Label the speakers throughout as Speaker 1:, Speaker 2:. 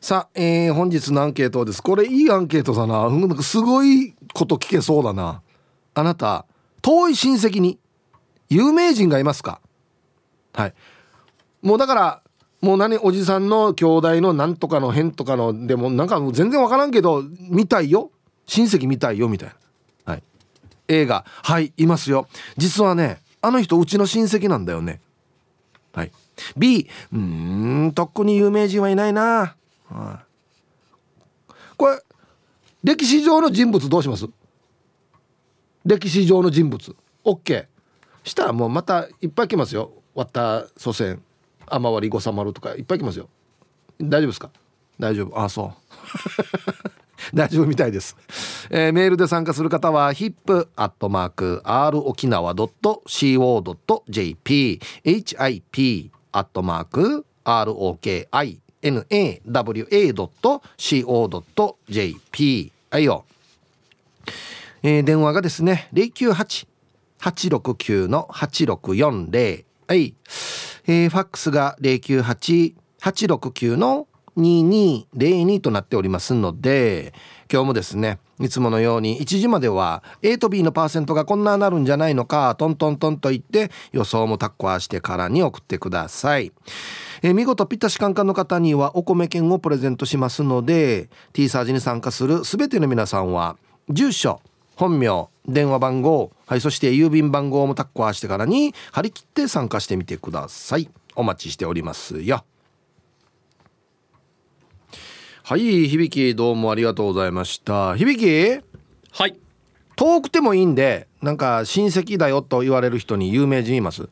Speaker 1: さあ、えー、本日のアンケートです。これいいアンケートだな。なんかすごいこと聞けそうだな。あなた遠い親戚に有名人がいますか？はい。もうだからもう何おじさんの兄弟のなんとかの変とかのでもなんか全然わからんけど見たいよ。親戚見たいよみたいな。はい。映画。はいいますよ。実はねあの人うちの親戚なんだよね。はい。B うんとっくに有名人はいないな、はい、これ歴史上の人物どうします？歴史上の人物。OK したらもうまたいっぱい来ますよ。割った祖先。雨割りごさまるとかいっぱい来ますよ。大丈夫ですか？大丈夫。あそう。大丈夫みたいです、えー、メールで参加する方は hip.r 沖縄 .co.jp hip アットマーク ROKINAWA.co.jp はいよ、えー、電話がですね098-869-8640はい、えー、ファックスが098869-2202となっておりますので今日もですねいつものように1時までは A と B のパーセントがこんななるんじゃないのかトントントンと言って予想もタッコアしてからに送ってください。え、見事ピッタシカンカンの方にはお米券をプレゼントしますので T サージに参加する全ての皆さんは住所本名電話番号はいそして郵便番号もタッコアしてからに張り切って参加してみてくださいお待ちしておりますよはい響どうもありがとうございました。響
Speaker 2: はい。
Speaker 1: 遠くてもいいんでなんか親戚だよと言われる人に有名人います？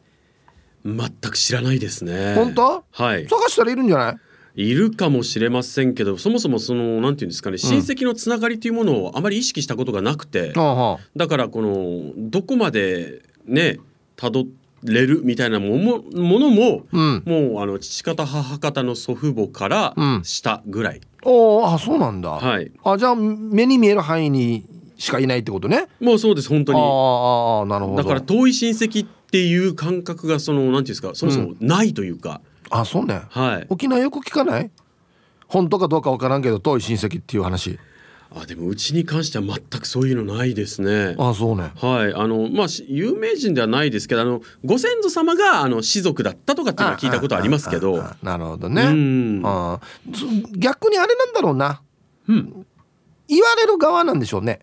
Speaker 2: 全く知らないですね。
Speaker 1: 本当？
Speaker 2: はい。
Speaker 1: 探したらいるんじゃない？
Speaker 2: いるかもしれませんけどそもそもそのなんていうんですかね親戚のつながりというものをあまり意識したことがなくて、
Speaker 1: うん、
Speaker 2: だからこのどこまでねたどれるみたいなももものも、うん、もうあの父方母方の祖父母から下ぐらい、
Speaker 1: おあそうなんだ、
Speaker 2: はい、
Speaker 1: あじゃあ目に見える範囲にしかいないってことね。
Speaker 2: もうそうです本当に。
Speaker 1: ああなるほど。
Speaker 2: だから遠い親戚っていう感覚がそのなんていうんですかそもそもないというか、
Speaker 1: うん、あそうね、
Speaker 2: はい、
Speaker 1: 沖縄よく聞かない？本当かどうかわからんけど遠い親戚っていう話
Speaker 2: あでもうちに関しては全くそういうのないですね。
Speaker 1: あそうね。
Speaker 2: はいあのまあ有名人ではないですけどあのご先祖様があの士族だったとかっていうのは聞いたことありますけど。
Speaker 1: なるほどね。うんあ逆にあれなんだろうな。
Speaker 2: うん。
Speaker 1: 言われる側なんでしょうね。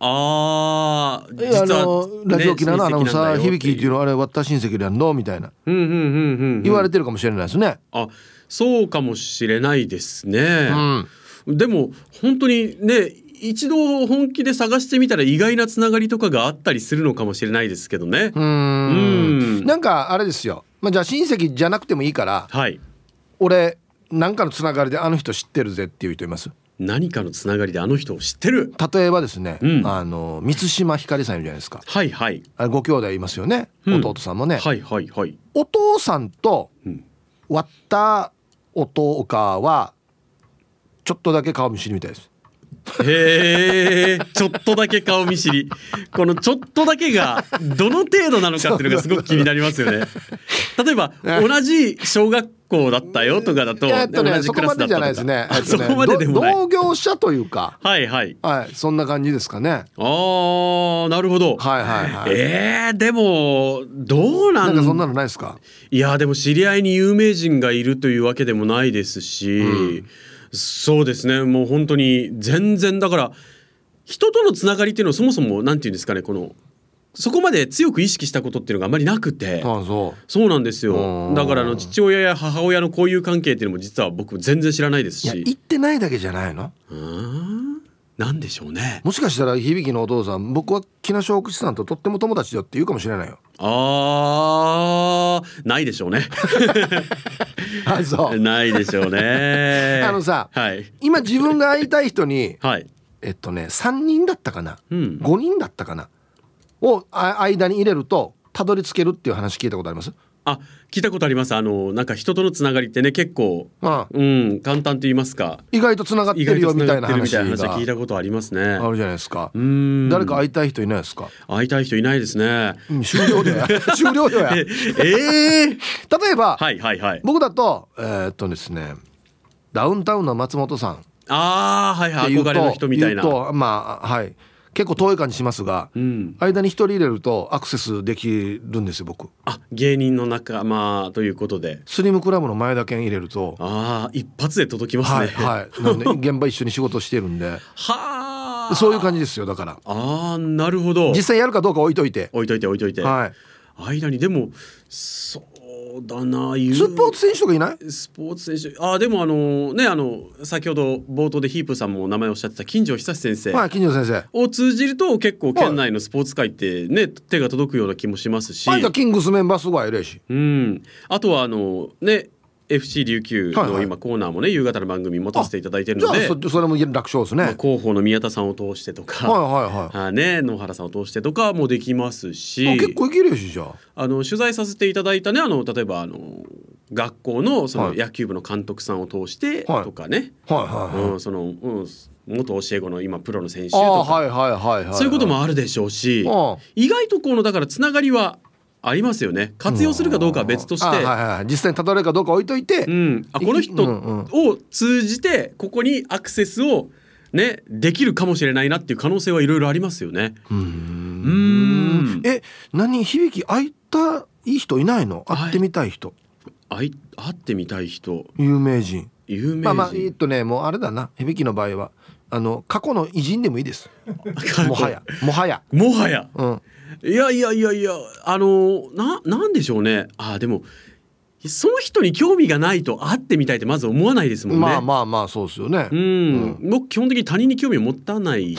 Speaker 2: ああ、
Speaker 1: あのラジオ沖縄のアナウンサー響きっていうのはあれ私親戚でやんのみたいな言われてるかもしれないですね。
Speaker 2: あそうかもしれないですね。
Speaker 1: うん
Speaker 2: でも本当にね一度本気で探してみたら意外なつながりとかがあったりするのかもしれないですけどね。
Speaker 1: うん。なんかあれですよ、まあ、じゃあ親戚じゃなくてもいいから、
Speaker 2: はい、
Speaker 1: 俺なんかのつながりであの人知ってるぜっていう人います？
Speaker 2: 何かのつながりであの人を知ってる？
Speaker 1: 例えばですね、
Speaker 2: うん、
Speaker 1: あの満島ひかりさんいるじゃないですか。
Speaker 2: はいはい。
Speaker 1: あご兄弟いますよね、うん、弟さんもね。
Speaker 2: はいはいはい。
Speaker 1: お父さんと割った弟はちょっとだけ顔見知りみたいです。
Speaker 2: へえちょっとだけ顔見知り。このちょっとだけがどの程度なのかっていうのがすごく気になりますよね。例えば同じ小学校だったよとかだと、
Speaker 1: えっとね、同じクラスだったとか。そこまでじゃないですね、ね、そこまででも同業者というか。
Speaker 2: はいはい。
Speaker 1: はいそんな感じですかね。あ
Speaker 2: あなるほど。
Speaker 1: はいはいはい。
Speaker 2: えー、でもどうなん
Speaker 1: なんかそんなのないですか？
Speaker 2: いやでも知り合いに有名人がいるというわけでもないですし、うんそうですね。もう本当に全然だから人とのつながりっていうのはそもそもなんていうんですかねこのそこまで強く意識したことっていうのがあまりなくて。
Speaker 1: あそ
Speaker 2: う。なんですよ。だからあの父親や母親のこういう関係っていうのも実は僕全然知らないですし。
Speaker 1: 言ってないだけじゃないの。
Speaker 2: うんなんでしょうね。
Speaker 1: もしかしたら響のお父さん僕は木梨奥さんととっても友達だって言うかもしれないよ。
Speaker 2: あーないでしょうね。
Speaker 1: あそう。
Speaker 2: ないでしょうね。
Speaker 1: あのさ、
Speaker 2: はい、
Speaker 1: 今自分が会いたい人に、
Speaker 2: はい、
Speaker 1: えっとね3人だったかな、
Speaker 2: うん、
Speaker 1: 5人だったかな？を間に入れるとたどり着けるっていう話聞いたことあります？
Speaker 2: あ聞いたことあります。あのなんか人とのつながりってね結構、
Speaker 1: ああ。
Speaker 2: うん簡単と言いますか。
Speaker 1: 意外とつながってるよみたいな話が。
Speaker 2: 聞いたことありますね。
Speaker 1: あるじゃないですか。
Speaker 2: うん。
Speaker 1: 誰か会いたい人いないですか？
Speaker 2: 会いたい人いないですね、
Speaker 1: うん、終了だよ。終了だよ。
Speaker 2: ええー、
Speaker 1: 例えば、
Speaker 2: はいはいはい。
Speaker 1: 僕だとえー、っとですねダウンタウンの松本さん。
Speaker 2: ああはいはい。憧れの人みたいな。
Speaker 1: まあはい結構遠い感じしますが、
Speaker 2: うん、
Speaker 1: 間に一人入れるとアクセスできるんですよ僕。
Speaker 2: あ芸人の仲間ということで。
Speaker 1: スリムクラブの前田健入れると
Speaker 2: ああ一発で届きますね。
Speaker 1: はいはい。なんで 現場一緒に仕事してるんで。
Speaker 2: はあ。
Speaker 1: そういう感じですよだから。
Speaker 2: ああなるほど。
Speaker 1: 実際やるかどうか置いといて。
Speaker 2: 置いといて置いといて、
Speaker 1: はい。
Speaker 2: 間にでもそうだな
Speaker 1: スポーツ選手とかいない？
Speaker 2: スポーツ選手。あでもあのねあの先ほど冒頭でヒープさんも名前おっしゃってた金城久志先生。
Speaker 1: はい金城先生。
Speaker 2: を通じると結構県内のスポーツ界ってね手が届くような気もしますし、
Speaker 1: あキングスメンバーすごい偉いし。
Speaker 2: うん、あとはあのね FC 琉球の今コーナーもね夕方の番組持たせていただいてる
Speaker 1: じゃあ
Speaker 2: ので、
Speaker 1: そそれも楽勝ですね、
Speaker 2: まあ、広報の宮田さんを通してとか、
Speaker 1: はいはいはい。
Speaker 2: あね野原さんを通してとかもできますし。
Speaker 1: あ結構いけるよしじゃあ。
Speaker 2: あの取材させていただいたねあの例えばあの学校のその
Speaker 1: はい。
Speaker 2: 野球部の監督さんを通して
Speaker 1: はい。
Speaker 2: とかね、
Speaker 1: はいはいはい、
Speaker 2: うん、その、うん、元教え子の今プロの選手
Speaker 1: あ
Speaker 2: とか、
Speaker 1: あはいはいはいはい
Speaker 2: そういうこともあるでしょうし、意外とこのだからつながりはありますよね。活用するかどうかは別として。
Speaker 1: あはいはいはい。実際にたどれるかどうか置いといて、
Speaker 2: うん、あこの人を通じてここにアクセスをねできるかもしれないなっていう可能性はいろいろありますよね。
Speaker 1: うー
Speaker 2: うん。
Speaker 1: え何響き会いたい人いないの？会ってみたい人、
Speaker 2: あい会ってみたい人。
Speaker 1: 有名人。
Speaker 2: 有名人、
Speaker 1: まあまあえっとねもうあれだな。響きの場合は。あの過去の偉人でもいいです。もはや。もはや。
Speaker 2: もはや。
Speaker 1: うん
Speaker 2: いやいやいやいやあのななんでしょうね。あでもその人に興味がないと会ってみたいってまず思わないですもんね。
Speaker 1: まあまあまあそうですよね。
Speaker 2: う、ん、僕基本的に他人に興味を持たない。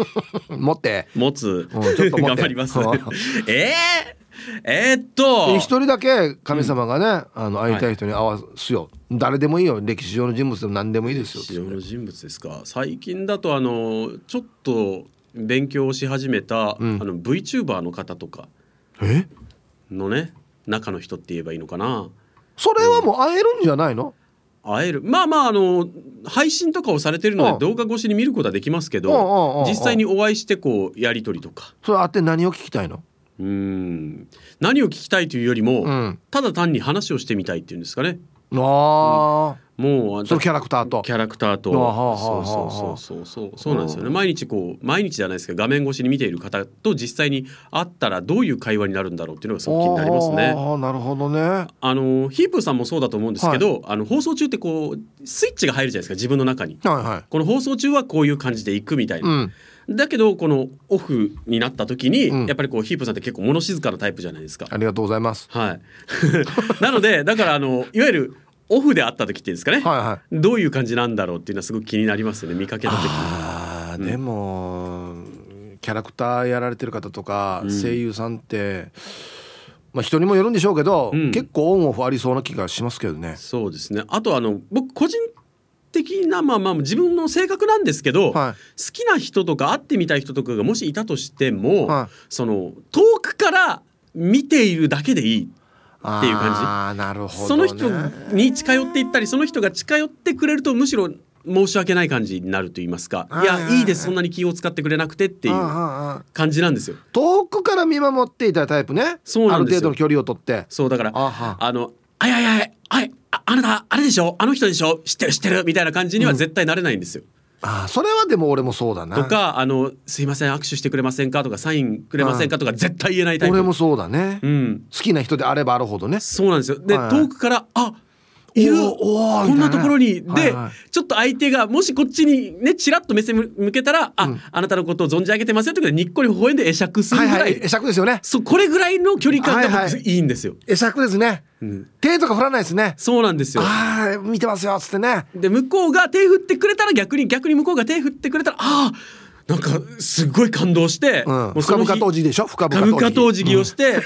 Speaker 1: 持って。
Speaker 2: 持つ、
Speaker 1: うんちょっと
Speaker 2: 頑張ります。
Speaker 1: うん。
Speaker 2: えー、えーっと。
Speaker 1: 一人だけ神様がね、あの会いたい人に会わすよ、誰でもいいよ。歴史上の人物でも何でもいいですよ。
Speaker 2: 歴史上の人物ですか。最近だとあのちょっと勉強をし始めた、
Speaker 1: うん。
Speaker 2: あの VTuber の方とか
Speaker 1: え？
Speaker 2: のね中の人って言えばいいのかな。
Speaker 1: それはもう会えるんじゃないの、
Speaker 2: 会える。まあまああの配信とかをされてるの
Speaker 1: うん。
Speaker 2: で動画越しに見ることはできますけ
Speaker 1: うんうんうんうん。
Speaker 2: ど実際にお会いしてこうやり取りとか。
Speaker 1: それ会って何を聞きたいの？
Speaker 2: うん。何を聞きたいというよりも、
Speaker 1: うん。
Speaker 2: ただ単に話をしてみたいっていうんですかね。
Speaker 1: あ
Speaker 2: もう
Speaker 1: あ、そのキャラクターと。
Speaker 2: キャラクターと。そう
Speaker 1: はあ
Speaker 2: そうそうそうそうそう。なんですよね。毎日こう毎日じゃないですけど画面越しに見ている方と実際に会ったらどういう会話になるんだろうっていうのがすごく気になりますね。
Speaker 1: ああなるほどね。
Speaker 2: あのヒープーさんもそうだと思うんですけど、あの放送中ってこうスイッチが入るじゃないですか自分の中に。
Speaker 1: はいはい。
Speaker 2: この放送中はこういう感じでいくみたいな。
Speaker 1: うん。
Speaker 2: だけどこのオフになった時に、
Speaker 1: うん。
Speaker 2: やっぱりこうヒープーさんって結構物静かなタイプじゃないですか。
Speaker 1: ありがとうございます。
Speaker 2: はい。なのでだからあのいわゆるオフで会った時っていうんですかね、
Speaker 1: はいはい。
Speaker 2: どういう感じなんだろうっていうのはすごく気になりますよね。見かけた時に。
Speaker 1: あーでも、キャラクターやられてる方とか、
Speaker 2: うん。
Speaker 1: 声優さんってまあ人にもよるんでしょうけど、
Speaker 2: うん。
Speaker 1: 結構オンオフありそうな気がしますけどね。
Speaker 2: そうですね。あとあの僕個人的なまあまあ自分の性格なんですけど、
Speaker 1: は
Speaker 2: 好きな人とか会ってみたい人とかがもしいたとしても、
Speaker 1: はい。
Speaker 2: その遠くから見ているだけでいいっていう感じ。
Speaker 1: ああなるほど、ね、
Speaker 2: その人に近寄っていったりその人が近寄ってくれるとむしろ申し訳ない感じになると言いますか。いやいいですそんなに気を使ってくれなくてっていう感じなんですよ。
Speaker 1: 遠くから見守っていたタイプね。
Speaker 2: そうなんですよ。
Speaker 1: ある程度の距離を取って。
Speaker 2: そうだから
Speaker 1: あは
Speaker 2: あのあいあいあいあいああなたあれでしょ？あの人でしょ？知ってる知ってるみたいな感じには絶対なれないんですよ。
Speaker 1: ああそれはでも俺もそうだな
Speaker 2: とかあの「すいません握手してくれませんか?」とか「サインくれませんか?」とか絶対言えないタイプ。
Speaker 1: 俺もそうだね、好
Speaker 2: うん、
Speaker 1: きな人であればあるほどね
Speaker 2: そうなんですよ。で、
Speaker 1: はいはい
Speaker 2: 遠くからあいる。こんなところに、
Speaker 1: はい
Speaker 2: で、
Speaker 1: はい。
Speaker 2: ちょっと相手がもしこっちにねちらっと目線向けたら「あ、
Speaker 1: うん。
Speaker 2: あなたのことを存じ上げてますよ」ということでにっこり微笑んで会釈するぐらい、
Speaker 1: はいはい会釈ですよね。
Speaker 2: そうこれぐらいの距離感が
Speaker 1: はいはい。
Speaker 2: 僕いいんですよ。
Speaker 1: 会釈ですね。
Speaker 2: うん。
Speaker 1: 手とか振らないですね。
Speaker 2: そうなんですよ。
Speaker 1: ああ見てますよっつってね。
Speaker 2: で向こうが手振ってくれたら逆に逆に向こうが手振ってくれたらああなんかすっごい感動して、
Speaker 1: うん。
Speaker 2: もう
Speaker 1: 深々当時でしょ？深々
Speaker 2: 深々とお辞儀をして、もう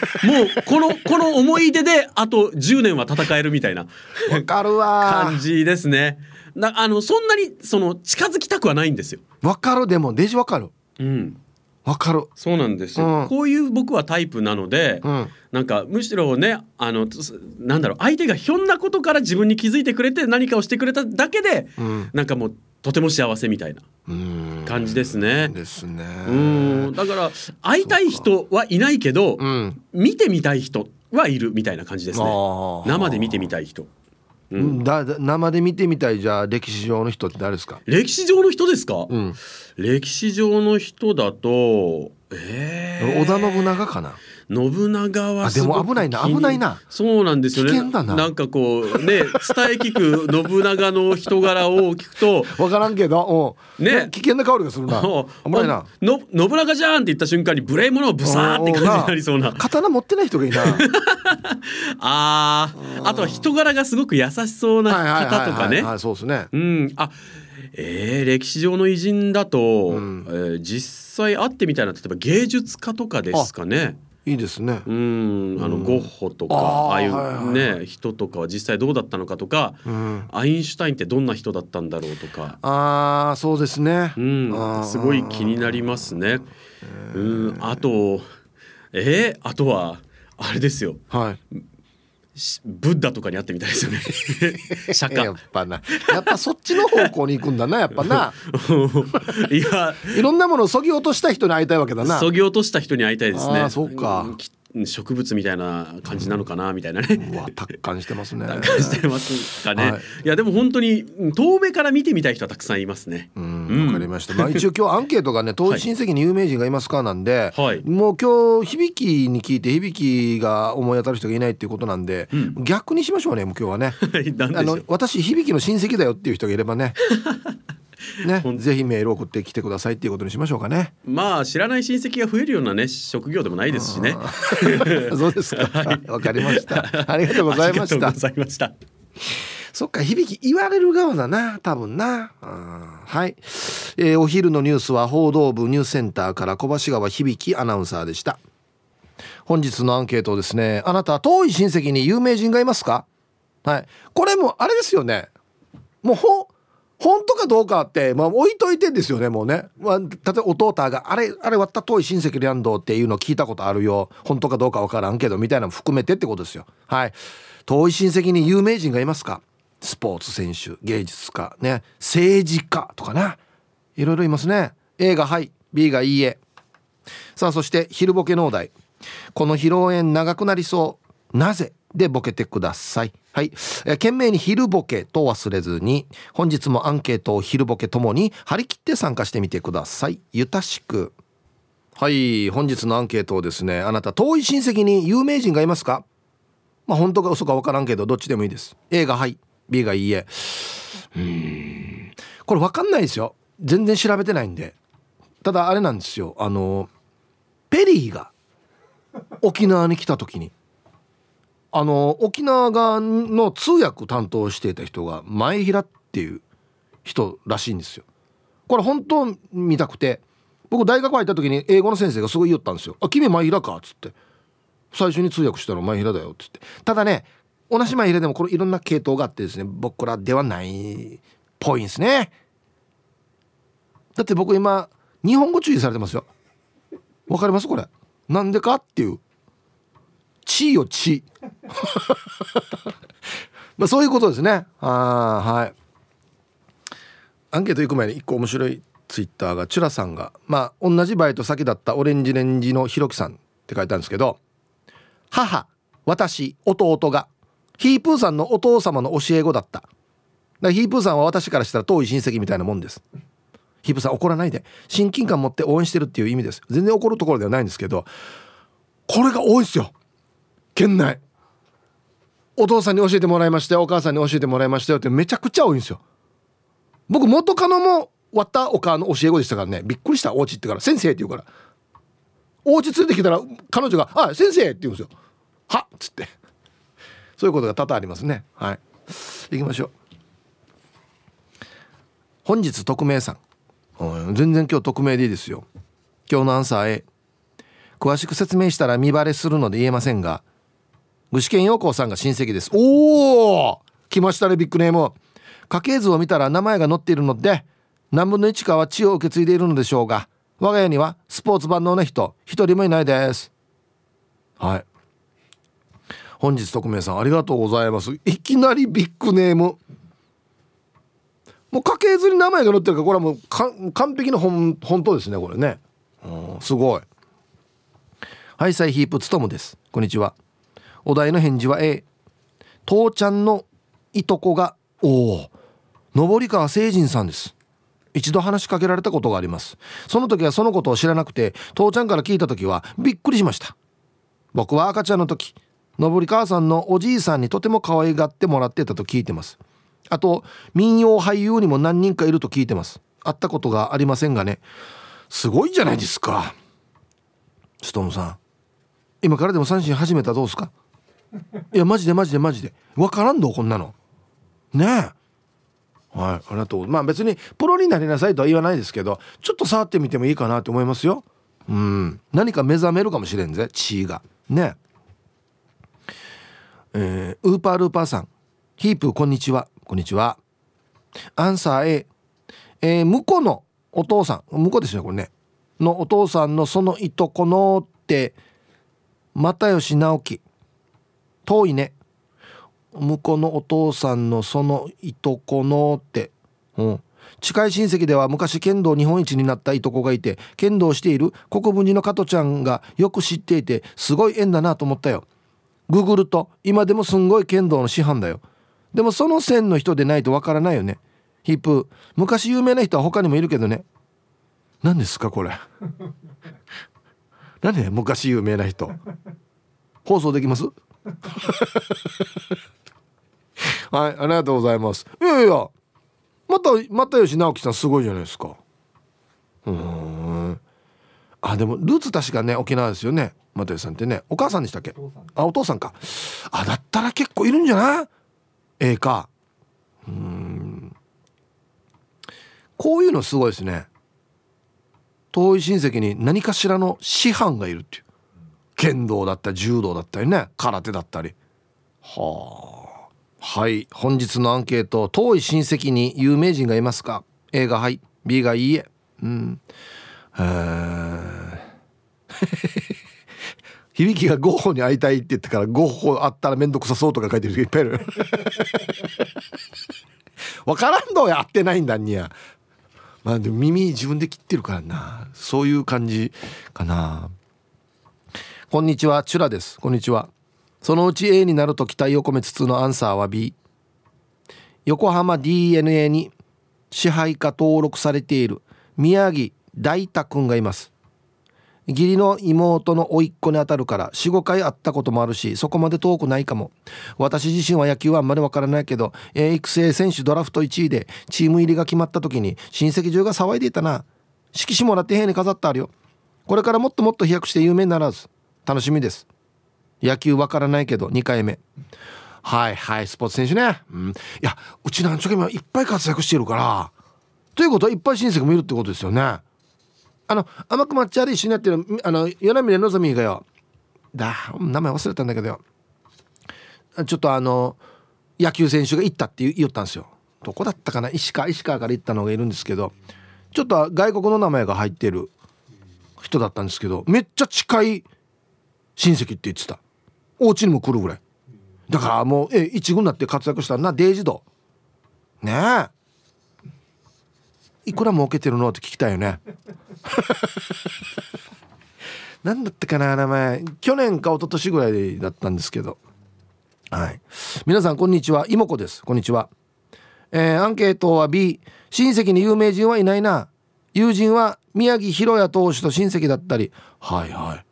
Speaker 2: このこの思い出であと10年は戦えるみたいな
Speaker 1: わかるわ。
Speaker 2: 感じですね。なあのそんなにその近づきたくはないんですよ。
Speaker 1: わかる。でもデジわかる。
Speaker 2: うん、
Speaker 1: わかる。
Speaker 2: そうなんですよ、
Speaker 1: うん。
Speaker 2: こういう僕はタイプなので、
Speaker 1: うん。
Speaker 2: なんかむしろねあのつなんだろう相手がひょんなことから自分に気づいてくれて何かをしてくれただけで、
Speaker 1: うん。
Speaker 2: なんかもうとても幸せみたいな
Speaker 1: うん。
Speaker 2: 感じですね。
Speaker 1: ですね。
Speaker 2: うん。だから会いたい人はいないけど、
Speaker 1: うん。
Speaker 2: 見てみたい人はいるみたいな感じですね。生で見てみたい人。
Speaker 1: だだ生で見てみたいじゃあ歴史上の人って誰ですか？
Speaker 2: 歴史上の人ですか、
Speaker 1: うん。
Speaker 2: 歴史上の人だとえー、
Speaker 1: 織田信長かな？
Speaker 2: 信長は
Speaker 1: あでも
Speaker 2: すごく
Speaker 1: 危ないな危ないな。
Speaker 2: そうなんですよね。
Speaker 1: 危険だな。ん
Speaker 2: かこうね伝え聞く信長の人柄を聞くと
Speaker 1: 分からんけどう。ん
Speaker 2: ね
Speaker 1: 危険な香りがするな。危ないな。
Speaker 2: の信長じゃんって言った瞬間に無礼者をブサーって感じになりそうな。
Speaker 1: 刀持ってない人がいいな。
Speaker 2: あー。あとは人柄がすごく優しそうな方とかね。
Speaker 1: はいそうですね。
Speaker 2: うん。あえー、歴史上の偉人だと、
Speaker 1: ん。
Speaker 2: えー実際会ってみたいな例えば芸術家とかですかね
Speaker 1: いいですね。
Speaker 2: うんあのゴッホとか、
Speaker 1: あー
Speaker 2: ああいうね人とかは実際どうだったのかとか、
Speaker 1: うん。
Speaker 2: アインシュタインってどんな人だったんだろうとか、
Speaker 1: ああそうですね。
Speaker 2: うんすごい気になりますね。うん、あとえー、あとはあれですよ。
Speaker 1: はい。
Speaker 2: しブッダとかに会ってみたいですよね。釈
Speaker 1: やっ
Speaker 2: 迦
Speaker 1: ぱな。やっぱそっちの方向に行くんだなやっぱな。
Speaker 2: いや。
Speaker 1: いろんなものをそぎ落とした人に会いたいわけだな。
Speaker 2: そぎ落とした人に会いたいですね。
Speaker 1: そうか。
Speaker 2: んき植物みたいな感じなのかなみたいなね、
Speaker 1: うわ達観してますね。
Speaker 2: してますかね、
Speaker 1: はい。
Speaker 2: い、やでも本当にうん遠目から見てみたい人はたくさんいますね。
Speaker 1: うん
Speaker 2: うん。
Speaker 1: わかりました、まあ一応今日アンケートがね 遠い。親戚に有名人がいますかなんで、
Speaker 2: はい。
Speaker 1: もう今日響きに聞いて響きが思い当たる人がいないっていうことなんで、
Speaker 2: うん。
Speaker 1: 逆にしましょうねもう今日はね。あの私響きの親戚だよっていう人がいればね ねぜひメール送ってきてくださいっていうことにしましょうかね。
Speaker 2: まあ知らない親戚が増えるようなね職業でもないですしね。
Speaker 1: そうですか。わかりました。ありがとうございました。
Speaker 2: ありがとうございました。
Speaker 1: そっか響き言われる側だな多分な。うんはい、えーお昼のニュースは報道部ニュースセンターから小橋川響アナウンサーでした。本日のアンケートですね。あなた遠い親戚に有名人がいますか？はい。これもあれですよね。もうほ本当かどうかって、まあ、置いといてですよねもうね、まあ、例えば弟があれあれ割った遠い親戚でやんどっていうの聞いたことあるよ。本当かどうかわからんけどみたいなのも含めてってことですよ。はい。遠い親戚に有名人がいますか？スポーツ選手芸術家ね。政治家とかな。いろいろいますね。A がはい。B がいいえ。さあそして昼ボケ農大この披露宴長くなりそう。なぜ？でボケてください。はい、え懸命に昼ボケと忘れずに本日もアンケートを昼ボケともに張り切って参加してみてください。ゆたしく。はい。本日のアンケートをですねあなた遠い親戚に有名人がいますか？まあ本当か嘘か分からんけどどっちでもいいです。A がはい。B がいいえ。うん。これ分かんないですよ。全然調べてないんで。ただあれなんですよ。あのペリーが沖縄に来た時に。あの沖縄側の通訳担当していた人が前平っていう人らしいんですよ。これ本当見たくて僕大学入った時に英語の先生がすごい言ったんですよ「あ君前平か」っつって。最初に通訳したの前平だよっつって。ただね同じ前平でもこれいろんな系統があってですね僕らではないっぽいんですね。だって僕今日本語注意されてますよ。わかります？これ。なんでかっていう。地位よ地 まあそういうことですね。あはい。アンケート行く前に一個面白いツイッターがチュラさんがまあ同じバイト先だったオレンジレンジのひろきさんって書いてあるんですけど母私弟がヒープーさんのお父様の教え子だっただヒープーさんは私からしたら遠い親戚みたいなもんです。ヒープーさん怒らないで。親近感持って応援してるっていう意味です。全然怒るところではないんですけどこれが多いんですよ。県内お父さんに教えてもらいましたよお母さんに教えてもらいましたよってめちゃくちゃ多いんですよ。僕元カノも割ったお母の教え子でしたからね。びっくりした。お家ってから「先生」って言うから。お家連れてきたら彼女が「あ先生」って言うんですよ「はっ」つって。そういうことが多々ありますね。はい。行きましょう。本日匿名さん。うん全然今日匿名でいいですよ。今日のアンサー A 詳しく説明したら見バレするので言えませんが具志堅陽子さんが親戚です。おお来ましたねビッグネーム。家系図を見たら名前が載っているので何分の1かは血を受け継いでいるのでしょうが我が家にはスポーツ万能な人一人もいないです。はい。本日匿名さんありがとうございます。いきなりビッグネーム。もう家系図に名前が載ってるからこれはもう完璧な本本当ですねこれね。うんすごい。はいサイヒープつとむです。こんにちは。お題の返事は A 父ちゃんのいとこがおお上川誠人さんです。一度話しかけられたことがあります。その時はそのことを知らなくて父ちゃんから聞いた時はびっくりしました。僕は赤ちゃんの時上川さんのおじいさんにとても可愛がってもらってたと聞いてます。あと民謡俳優にも何人かいると聞いてます。会ったことがありませんがね。すごいじゃないですか。ストームさん今からでも三振始めたらどうですか？いやマジでマジでマジで。分からんどこんなの。ねえ。はいありがとう。まあ別にプロになりなさいとは言わないですけどちょっと触ってみてもいいかなと思いますよ。うん。何か目覚めるかもしれんぜ血が。ねえ。ー、ウーパールーパーさん。ヒープこんにちは。こんにちは。アンサー A えー、向こうのお父さん。向こうですねこれね。のお父さんのそのいとこのって又吉直樹。遠いね。向こうのお父さんのそのいとこのって、うん、近い親戚では昔剣道日本一になったいとこがいて剣道している国分寺の加トちゃんがよく知っていてすごい縁だなと思ったよ。ググると今でもすんごい剣道の師範だよ。でもその線の人でないとわからないよね。ヒップ昔有名な人は他にもいるけどね。何ですかこれ。何で昔有名な人。放送できます？はいありがとうございます。いやいやまた又吉直樹さんすごいじゃないですか。うん。あでもルーツ確かね沖縄ですよね。又吉さんってね。お母さんでしたっけ？あお父さんか。あだったら結構いるんじゃない？ええか。うん。こういうのすごいですね。遠い親戚に何かしらの師範がいるっていう剣道だったり柔道だったりね空手だったり。はあ。はい。本日のアンケート遠い親戚に有名人がいますか？A がはい。B がいいえ。うん。響きがゴッホに会いたいって言ってからゴッホ会ったら面倒くさそうとか書いてる人いっぱいいる。分からんどうやってないんだにやまあでも耳自分で切ってるからな。そういう感じかな。こんにちはチュラです。こんにちは。そのうち A になると期待を込めつつのアンサーは B 横浜 DNA に支配下登録されている宮城大太くんがいます。義理の妹の甥っ子にあたるから45回会ったこともあるしそこまで遠くないかも。私自身は野球はあんまりわからないけど育成選手ドラフト1位でチーム入りが決まった時に親戚中が騒いでいたな。色紙もらって部屋に飾ってあるよ。これからもっともっと飛躍して有名にならず。楽しみです。野球わからないけど2回目。はいはいスポーツ選手ね、うん、いやうちなんちょけいっぱい活躍してるからということはいっぱい親戚もいるってことですよね。あの甘く抹茶で一緒にやってるあの与那嶺のぞみがよ。だ名前忘れたんだけどよ。ちょっとあの野球選手が行ったって言ったんですよ。どこだったかな？石川石川から行ったのがいるんですけど。ちょっと外国の名前が入ってる人だったんですけどめっちゃ近い親戚って言ってた。お家にも来るぐらい。だからもうえ一軍になって活躍したなデイジド。ねえ。いくら儲けてるのって聞きたいよね。何だったかな名前。去年か一昨年ぐらいだったんですけど。はい。皆さんこんにちは。妹子です。こんにちは。えー、アンケートは B 親戚に有名人はいないな。友人は宮城博也投手と親戚だったり。はいはい。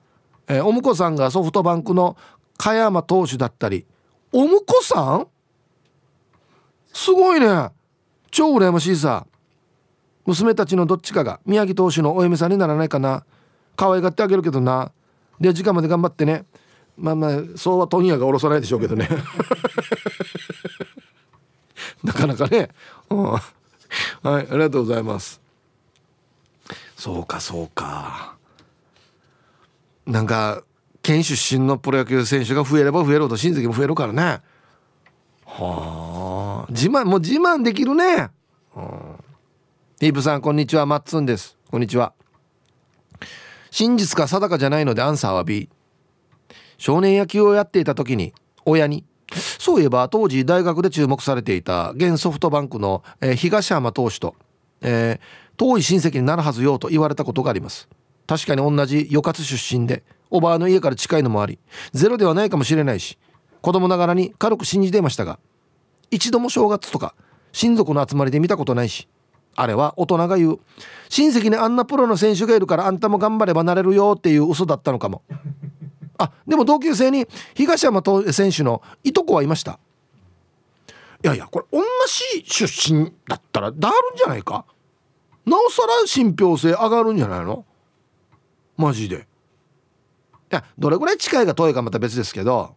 Speaker 1: えー、お婿さんがソフトバンクの加山投手だったりお婿さん？すごいね。超羨ましいさ。娘たちのどっちかが宮城投手のお嫁さんにならないかな。可愛がってあげるけどな。で時間まで頑張ってね。まあまあそうは問屋が下ろさないでしょうけどね。なかなかね、うん、はいありがとうございます。そうかそうか。なんか県出身のプロ野球選手が増えれば増えるほど親戚も増えるからね。はあ自慢もう自慢できるね、うん。イーブさんこんにちは。マッツンです。こんにちは。真実か定かじゃないのでアンサーは B 少年野球をやっていた時に親にそういえば当時大学で注目されていた現ソフトバンクの、えー、東浜投手と、えー、遠い親戚になるはずよと言われたことがあります。確かに同じ与勝出身でおばあの家から近いのもありゼロではないかもしれないし子供ながらに軽く信じていましたが一度も正月とか親族の集まりで見たことないしあれは大人が言う親戚にあんなプロの選手がいるからあんたも頑張ればなれるよっていう嘘だったのかも。あでも同級生に東山選手のいとこはいました。いやいやこれ同じ出身だったらだるんじゃないか？なおさら信憑性上がるんじゃないの？マジで。いやどれぐらい近いか遠いかまた別ですけど。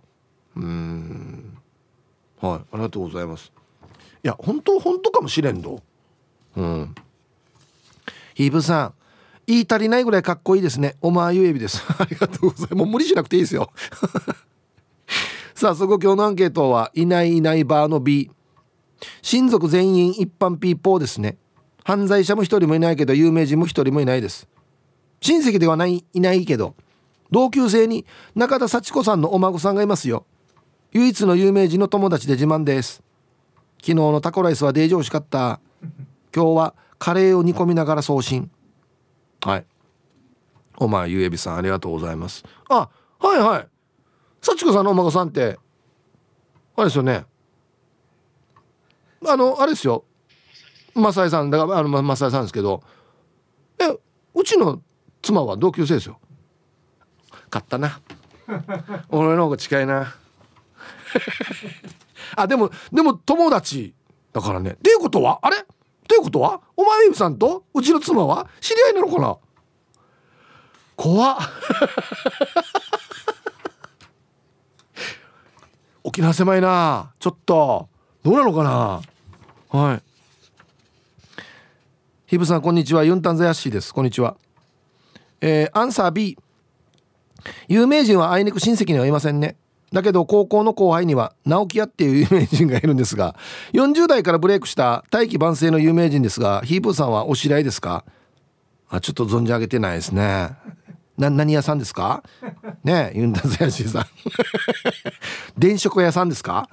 Speaker 1: うん。はいありがとうございます。いや本当本当かもしれんどうん。ヒープさん言い足りないぐらいかっこいいですね。おまゆえびです。ありがとうございます。もう無理しなくていいですよ。さあそこ今日のアンケートはいないいないバーの B 親族全員一般ピーポーですね。犯罪者も一人もいないけど有名人も一人もいないです。親戚ではないいないけど同級生に中田幸子さんのお孫さんがいますよ。唯一の有名人の友達で自慢です。昨日のタコライスはデージ美味しかった。今日はカレーを煮込みながら送信。はい。お前ゆえびさんありがとうございます。あはいはい。幸子さんのお孫さんってあれですよね。あのあれですよ。マサイさんだからあのマサイさんですけど。えうちの妻は同級生ですよ。買ったな。俺の方が近いな。あでもでも友達だからね。っていうことはあれ？ということはお前ゆさんとうちの妻は知り合いなのかな？怖っ。沖縄狭いな。ちょっと。どうなのかな？はい。ヒブさんこんにちは。ユンタンザヤッシーです。こんにちはえー、アンサー B 有名人はあいにく親戚にはいませんね。だけど高校の後輩には直樹屋っていう有名人がいるんですが40代からブレイクした大器晩成の有名人ですがヒープーさんはお知り合いですか？あちょっと存じ上げてないですね。な何屋さんですか？ねえユンタザヤシーさん。電飾屋さんですか？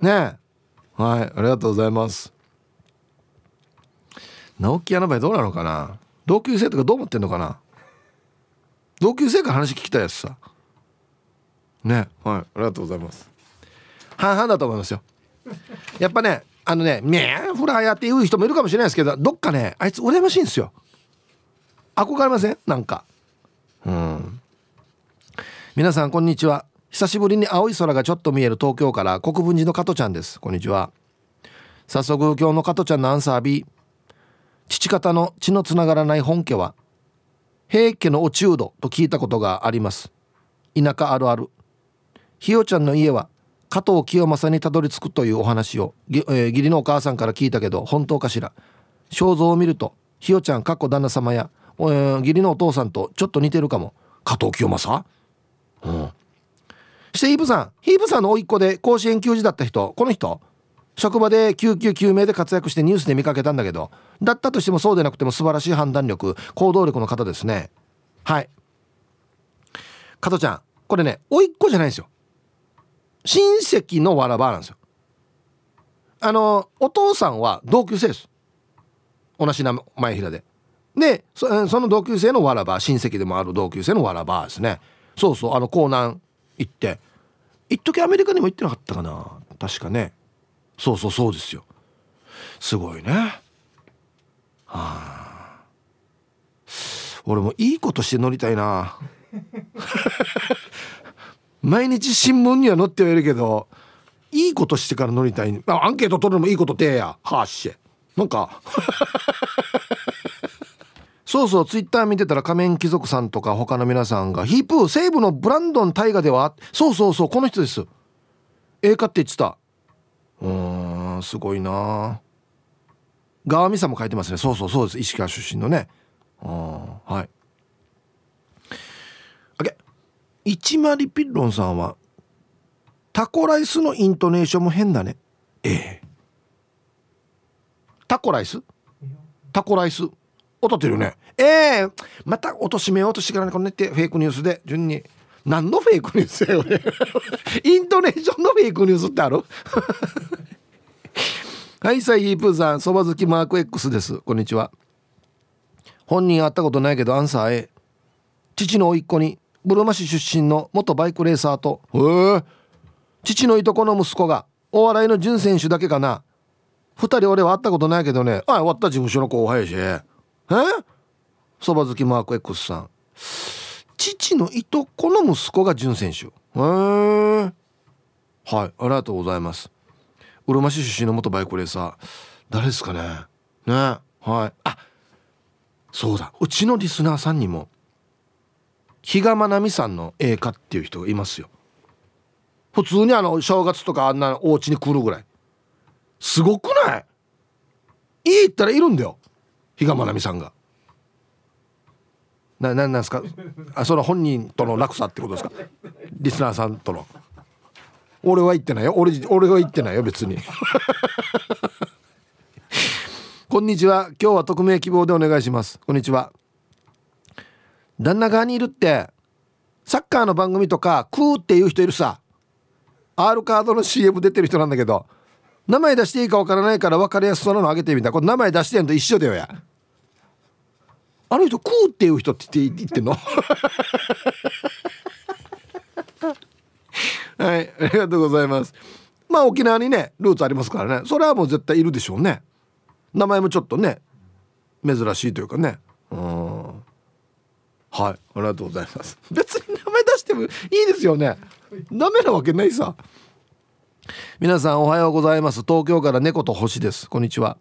Speaker 1: ねえ。はいありがとうございます。直樹屋の場合どうなのかな？同級生とかどう思ってんのかな？同級生から話聞きたいやつさ。ね。はい。ありがとうございます。半々だと思いますよ。やっぱねあのね「ねえフラーや」って言う人もいるかもしれないですけどどっかねあいつ羨ましいんですよ。憧れません？なんか。うん。皆さんこんにちは。久しぶりに青い空がちょっと見える東京から国分寺の加トちゃんです。こんにちは。早速今日の加トちゃんのアンサー B 父方の血のつながらない本家は平家のお中度と聞いたことがあります。田舎あるある。ひよちゃんの家は加藤清正にたどり着くというお話を、えー、義理のお母さんから聞いたけど本当かしら。肖像を見るとひよちゃんかっこ旦那様や、えー、義理のお父さんとちょっと似てるかも。加藤清正？うん。してヒープさん。ヒープさんの甥っ子で甲子園球児だった人この人？職場で救急救命で活躍してニュースで見かけたんだけどだったとしてもそうでなくても素晴らしい判断力行動力の方ですね。はい。加トちゃんこれね甥っ子じゃないんですよ。親戚のわらばなんですよ。あのお父さんは同級生です。同じ名前平で。でその同級生のわらば親戚でもある同級生のわらばですね。そうそうあの江南行って一時アメリカにも行ってなかったかな確かね。そうそうそうですよ。すごいね。はあ。俺もいいことして乗りたいな。毎日新聞には載ってはいるけどいいことしてから乗りたい。あアンケート取るのもいいことてや。はっし。なんか。そうそうツイッター見てたら仮面貴族さんとか他の皆さんが「ヒープー西部のブランドン大河では?」そうそうそうこの人です。ええかって言ってた。うんすごいな。川美さんも書いてますね。そうそうそうです。石川出身のね。はい。あけ一マリピッロンさんはタコライスのイントネーションも変だね。ええ。タコライス？タコライス？音ってるよね。ええ。ー、また落としめようとしてからねこのねってフェイクニュースで順に何のフェイクニュースやよイントネーションのフェイクニュースってある？はいサイヒープーさん。そば好きマーク X です。こんにちは。本人会ったことないけどアンサー A 父の甥っ子にブルマ市出身の元バイクレーサーと。へえ。父のいとこの息子がお笑いの準選手だけかな。2人俺は会ったことないけどね。あ終わった事務所の後輩やし。え。そば好きマーク X さん。父のいとこの息子が準選手。へえはいありがとうございます。うるま市出身の元バイクレーサー。誰ですかね。ねはい。あそうだ。うちのリスナーさんにも比嘉愛未さんの映画っていう人がいますよ。普通にあの正月とかあんなお家に来るぐらい。すごくない？いいったらいるんだよ。比嘉愛未さんが。なななんですか？あその本人との落差ってことですか？リスナーさんとの。俺は言ってないよ。俺俺は言ってないよ別に。こんにちは。今日は匿名希望でお願いします。こんにちは。旦那側にいるってサッカーの番組とかクーっていう人いるさ。R カードの CM 出てる人なんだけど名前出していいか分からないから分かりやすそうなのあげてみた。これ名前出してんと一緒だよや。あの人クーっていう人って言ってんの？はいありがとうございます。まあ沖縄にねルーツありますからね。それはもう絶対いるでしょうね。名前もちょっとね珍しいというかね。うん。はいありがとうございます。別に名前出してもいいですよね。ダメなわけないさ。皆さんおはようございます。東京から猫と星です。こんにちは、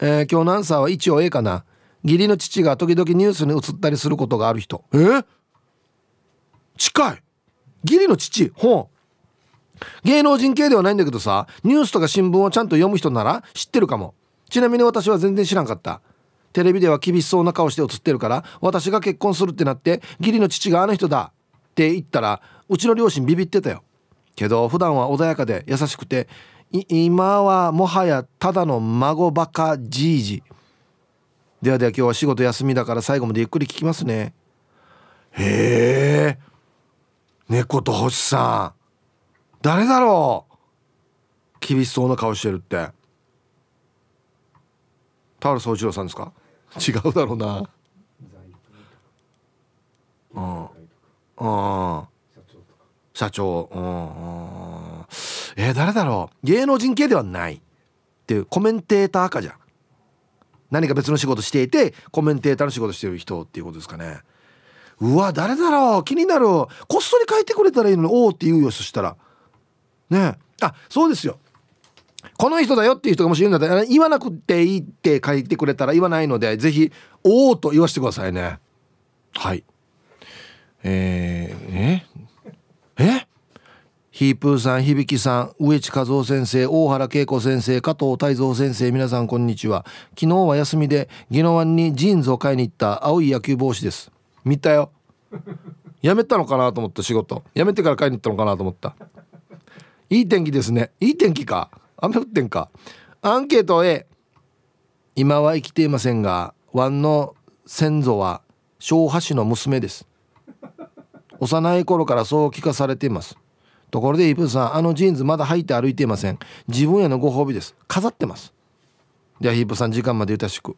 Speaker 1: えー、今日のアンサーは一応 A かな。義理の父が時々ニュースに映ったりすることがある人。え？近い。義理の父？ほう。芸能人系ではないんだけどさニュースとか新聞をちゃんと読む人なら知ってるかも。ちなみに私は全然知らんかった。テレビでは厳しそうな顔して映ってるから私が結婚するってなって義理の父があの人だ。って言ったらうちの両親ビビってたよ。けど普段は穏やかで優しくて今はもはやただの孫バカじいじ。ではでは今日は仕事休みだから最後までゆっくり聞きますね。へえ。猫と星さん。誰だろう。厳しそうな顔してるって。田原総一郎さんですか？違うだろうな。うん。うん。社長。うん。うん。えー、誰だろう。芸能人系ではない。っていうコメンテーターかじゃん。何か別の仕事していてコメンテーターの仕事してる人っていうことですかね。うわ誰だろう？気になる。こっそり書いてくれたらいいのに「おお」って言うよそしたら。ね。あそうですよ。この人だよっていう人がもしいるんだったら言わなくていいって書いてくれたら言わないのでぜひ「おお」と言わせてくださいね。はい。えー、ええ？ヒープーさん響さん植地和夫先生大原恵子先生加藤泰造先生皆さんこんにちは。昨日は休みで宜野湾にジーンズを買いに行った青い野球帽子です。見たよ。やめたのかなと思った仕事。やめてから買いに行ったのかなと思った。いい天気ですね。いい天気か。雨降ってんか。アンケート A 今は生きていませんが湾の先祖は小橋の娘です。幼い頃からそう聞かされています。ところでイブさんあのジーンズまだ履いて歩いていません。自分へのご褒美です。飾ってます。ではヒープさん時間までゆたしく。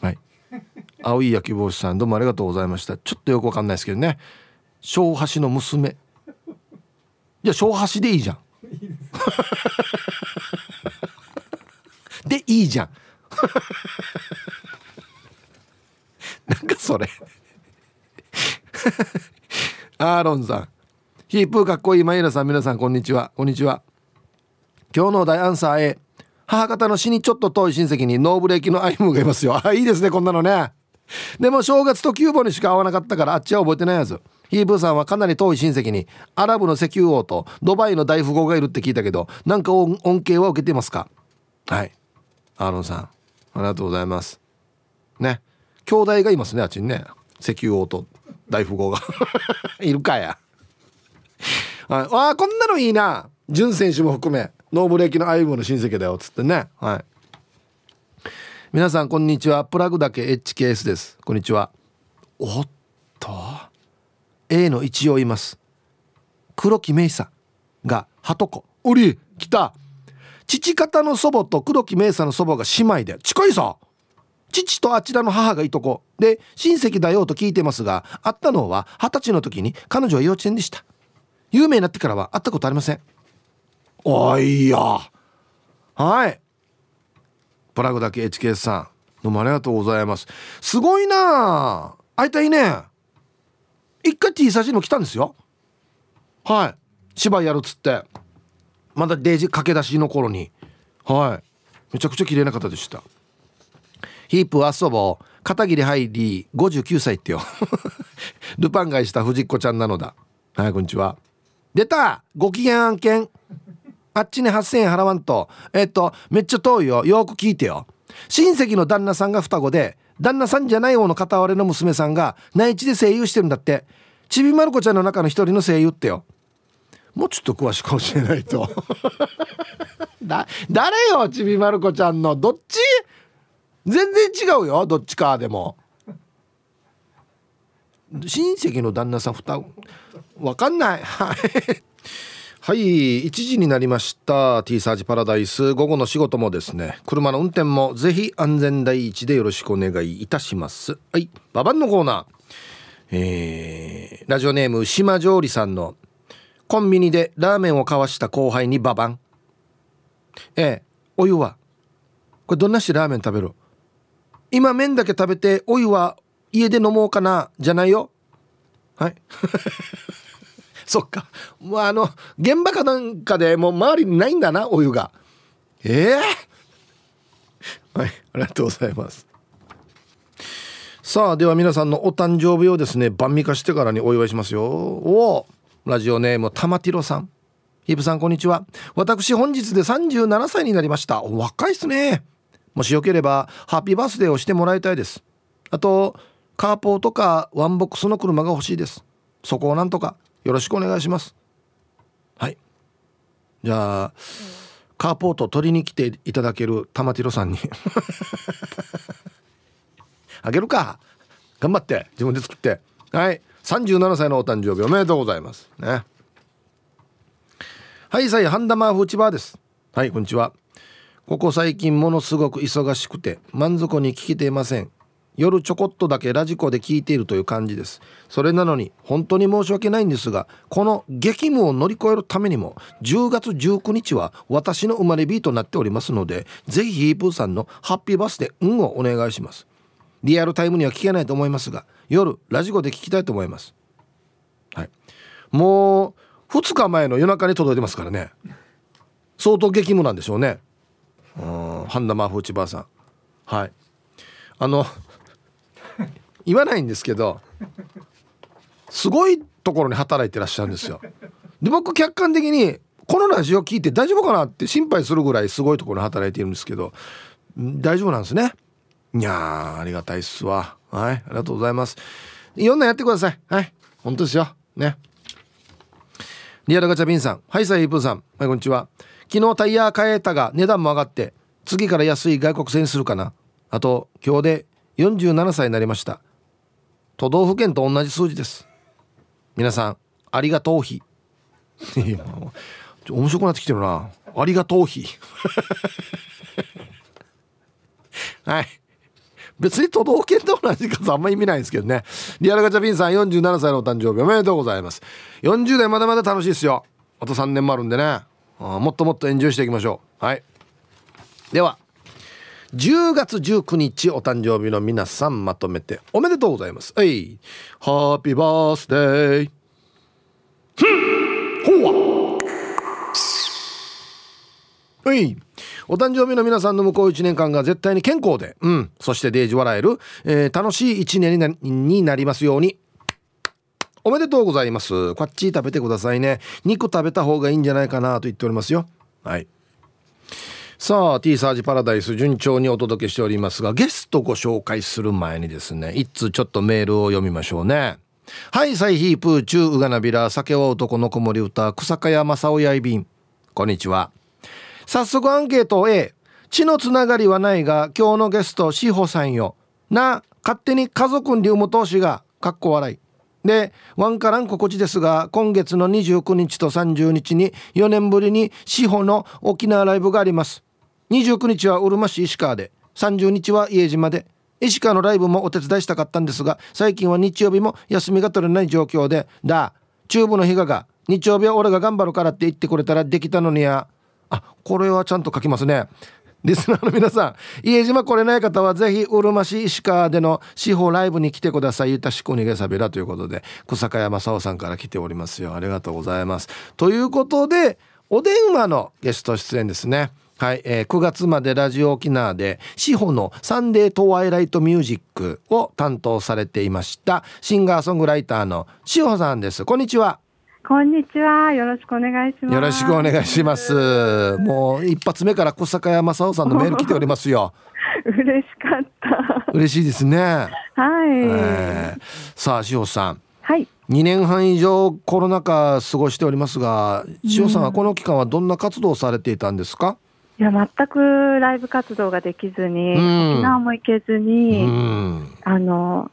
Speaker 1: はい。青い野球帽子さんどうもありがとうございました。ちょっとよくわかんないですけどね。小橋の娘。じゃあ小橋でいいじゃん。でいいじゃん。なんかそれ。アーロンさん。ヒープーかっこいいマイラさん皆さんこんにちは。こんにちは。今日の大アンサー A 母方の死にちょっと遠い親戚にノーブレーキのアイムがいますよ。あいいですねこんなのね。でも正月とキューボにしか会わなかったからあっちは覚えてないやつ。ヒープーさんはかなり遠い親戚にアラブの石油王とドバイの大富豪がいるって聞いたけどなんか恩恵は受けてますか？はい。アーロンさんありがとうございます。ね。兄弟がいますねあっちにね。石油王と大富豪が。いるかや。はい、あこんなのいいな。潤選手も含めノーブレーキのアイムの親戚だよっつってね。はい。皆さんこんにちは。プラグだけ HKS です。こんにちは。おっと。A の一応います。黒木メイサがハトコおり来た。父方の祖母と黒木メイサの祖母が姉妹で近いさ父とあちらの母がいとこ。で親戚だよと聞いてますが会ったのは二十歳の時に彼女は幼稚園でした。有名になってからは会ったことありません。おいや。はい。プラグだけ HK さん。どうもありがとうございます。すごいな。会いたいね。一回 T サージも来たんですよ。はい。芝居やるっつって。まだデージ駆け出しの頃に。はい。めちゃくちゃ綺麗な方でした。ヒープ遊ぼう。片桐入り59歳ってよ。ルパン買いした藤子ちゃんなのだ。はいこんにちは出た。ご機嫌案件。あっちに8000円払わんと。えっとめっちゃ遠いよ。よく聞いてよ。親戚の旦那さんが双子で旦那さんじゃない方の片割れの娘さんが内地で声優してるんだって。ちびまる子ちゃんの中の一人の声優ってよ。もうちょっと詳しく教えないと。だ誰よちびまる子ちゃんの。どっち？全然違うよ。どっちかでも。親戚の旦那さん双子。わかんない。はい。はい1時になりました。T サージパラダイス。午後の仕事もですね。車の運転もぜひ安全第一でよろしくお願いいたします。はい。ババンのコーナー。えー、ラジオネーム島上里さんのコンビニでラーメンを交わした後輩にババンええお湯は。これどんなしラーメン食べる今麺だけ食べてお湯は家で飲もうかなじゃないよ。はい。そっか。もうあの現場かなんかでもう周りにないんだなお湯が。ええー、はいありがとうございます。さあでは皆さんのお誕生日をですね晩味化してからにお祝いしますよ。おおラジオネーム玉ティロさん。ヒープさんこんにちは。私本日で37歳になりました。若いっすね。もしよければハッピーバースデーをしてもらいたいです。あとカーポーとかワンボックスの車が欲しいです。そこをなんとかよろしくお願いします。はい。じゃあカーポート取りに来ていただける玉ティロさんに。あげるか。頑張って。自分で作って。はい。37歳のお誕生日。おめでとうございます。ね。はいさいハンダマーフ千葉です。はいこんにちは。ここ最近ものすごく忙しくて満足に聞けていません夜ちょこっとだけラジコで聞いているという感じです。それなのに本当に申し訳ないんですがこの激務を乗り越えるためにも10月19日は私の生まれ日となっておりますのでぜひヒープーさんのハッピーバースデー運をお願いします。リアルタイムには聞けないと思いますが夜ラジコで聞きたいと思います。はい。もう2日前の夜中に届いてますからね。相当激務なんでしょうね。うん半田マーフーチバーさん。はい。あの言わないんですけどすごいところに働いてらっしゃるんですよ。で僕客観的にこのラジオ聞いて大丈夫かなって心配するぐらいすごいところに働いているんですけど大丈夫なんですね。いやありがたいっすわ。はいありがとうございます。いろんなやってください。はい本当ですよ。ね。リアルガチャピンさん。はいサイープーさん。はいこんにちは。昨日タイヤ変えたが値段も上がって次から安い外国製にするかな。あと今日で47歳になりました。都道府県と同じ数字です。皆さんありがとうひ面白くなってきてるな。ありがとうひ はい。別に都道府県と同じ数あんま意味ないんですけどね。リアルガチャピンさん47歳のお誕生日おめでとうございます。40代まだまだ楽しいですよ。あと3年もあるんでね。もっともっとエンジョイしていきましょう。はい。では。10月19日お誕生日の皆さんまとめておめでとうございます。はい。ハッピーバースデーふんほわいお誕生日の皆さんの向こう1年間が絶対に健康で、うん、そしてデージ笑える、えー、楽しい1年になになりますように。おめでとうございます。こっち食べてくださいね。肉食べた方がいいんじゃないかなと言っておりますよ。はい。さあ T サージパラダイス順調にお届けしておりますがゲストご紹介する前にですね一通ちょっとメールを読みましょうね。はいサイヒープーチューウガナビラ酒は男の子守歌草加山正雄やいびんこんにちは。早速アンケート A 血のつながりはないが今日のゲスト志保さんよ。な勝手に家族に竜無投資がかっこ笑い。でワンカラン心地ですが今月の29日と30日に4年ぶりに志保の沖縄ライブがあります。29日はうるま市石川で30日は家島で。石川のライブもお手伝いしたかったんですが最近は日曜日も休みが取れない状況でだ中部の日がが日曜日は俺が頑張るからって言ってくれたらできたのにや。あこれはちゃんと書きますね。リスナーの皆さん家島来れない方はぜひうるま市石川での司法ライブに来てください。ゆたしくにげさびらということで小坂山沙さんから来ておりますよ。ありがとうございます。ということでお電話のゲスト出演ですね。はい、えー、9月までラジオ沖縄で司法のサンデートワイライトミュージックを担当されていましたシンガーソングライターの志保さんですこんにちは
Speaker 3: こんにちは。よろしくお願いします。
Speaker 1: よろしくお願いします。もう一発目から小坂山正夫さんのメール来ておりますよ。
Speaker 3: 嬉しかった。
Speaker 1: 嬉しいですね。
Speaker 3: はい。
Speaker 1: えー、さあ、塩さん。
Speaker 3: はい。
Speaker 1: 2年半以上コロナ禍過ごしておりますが、塩さんはこの期間はどんな活動をされていたんですか？
Speaker 3: いや全くライブ活動ができずに、うん、沖縄も行けずに、うん、あの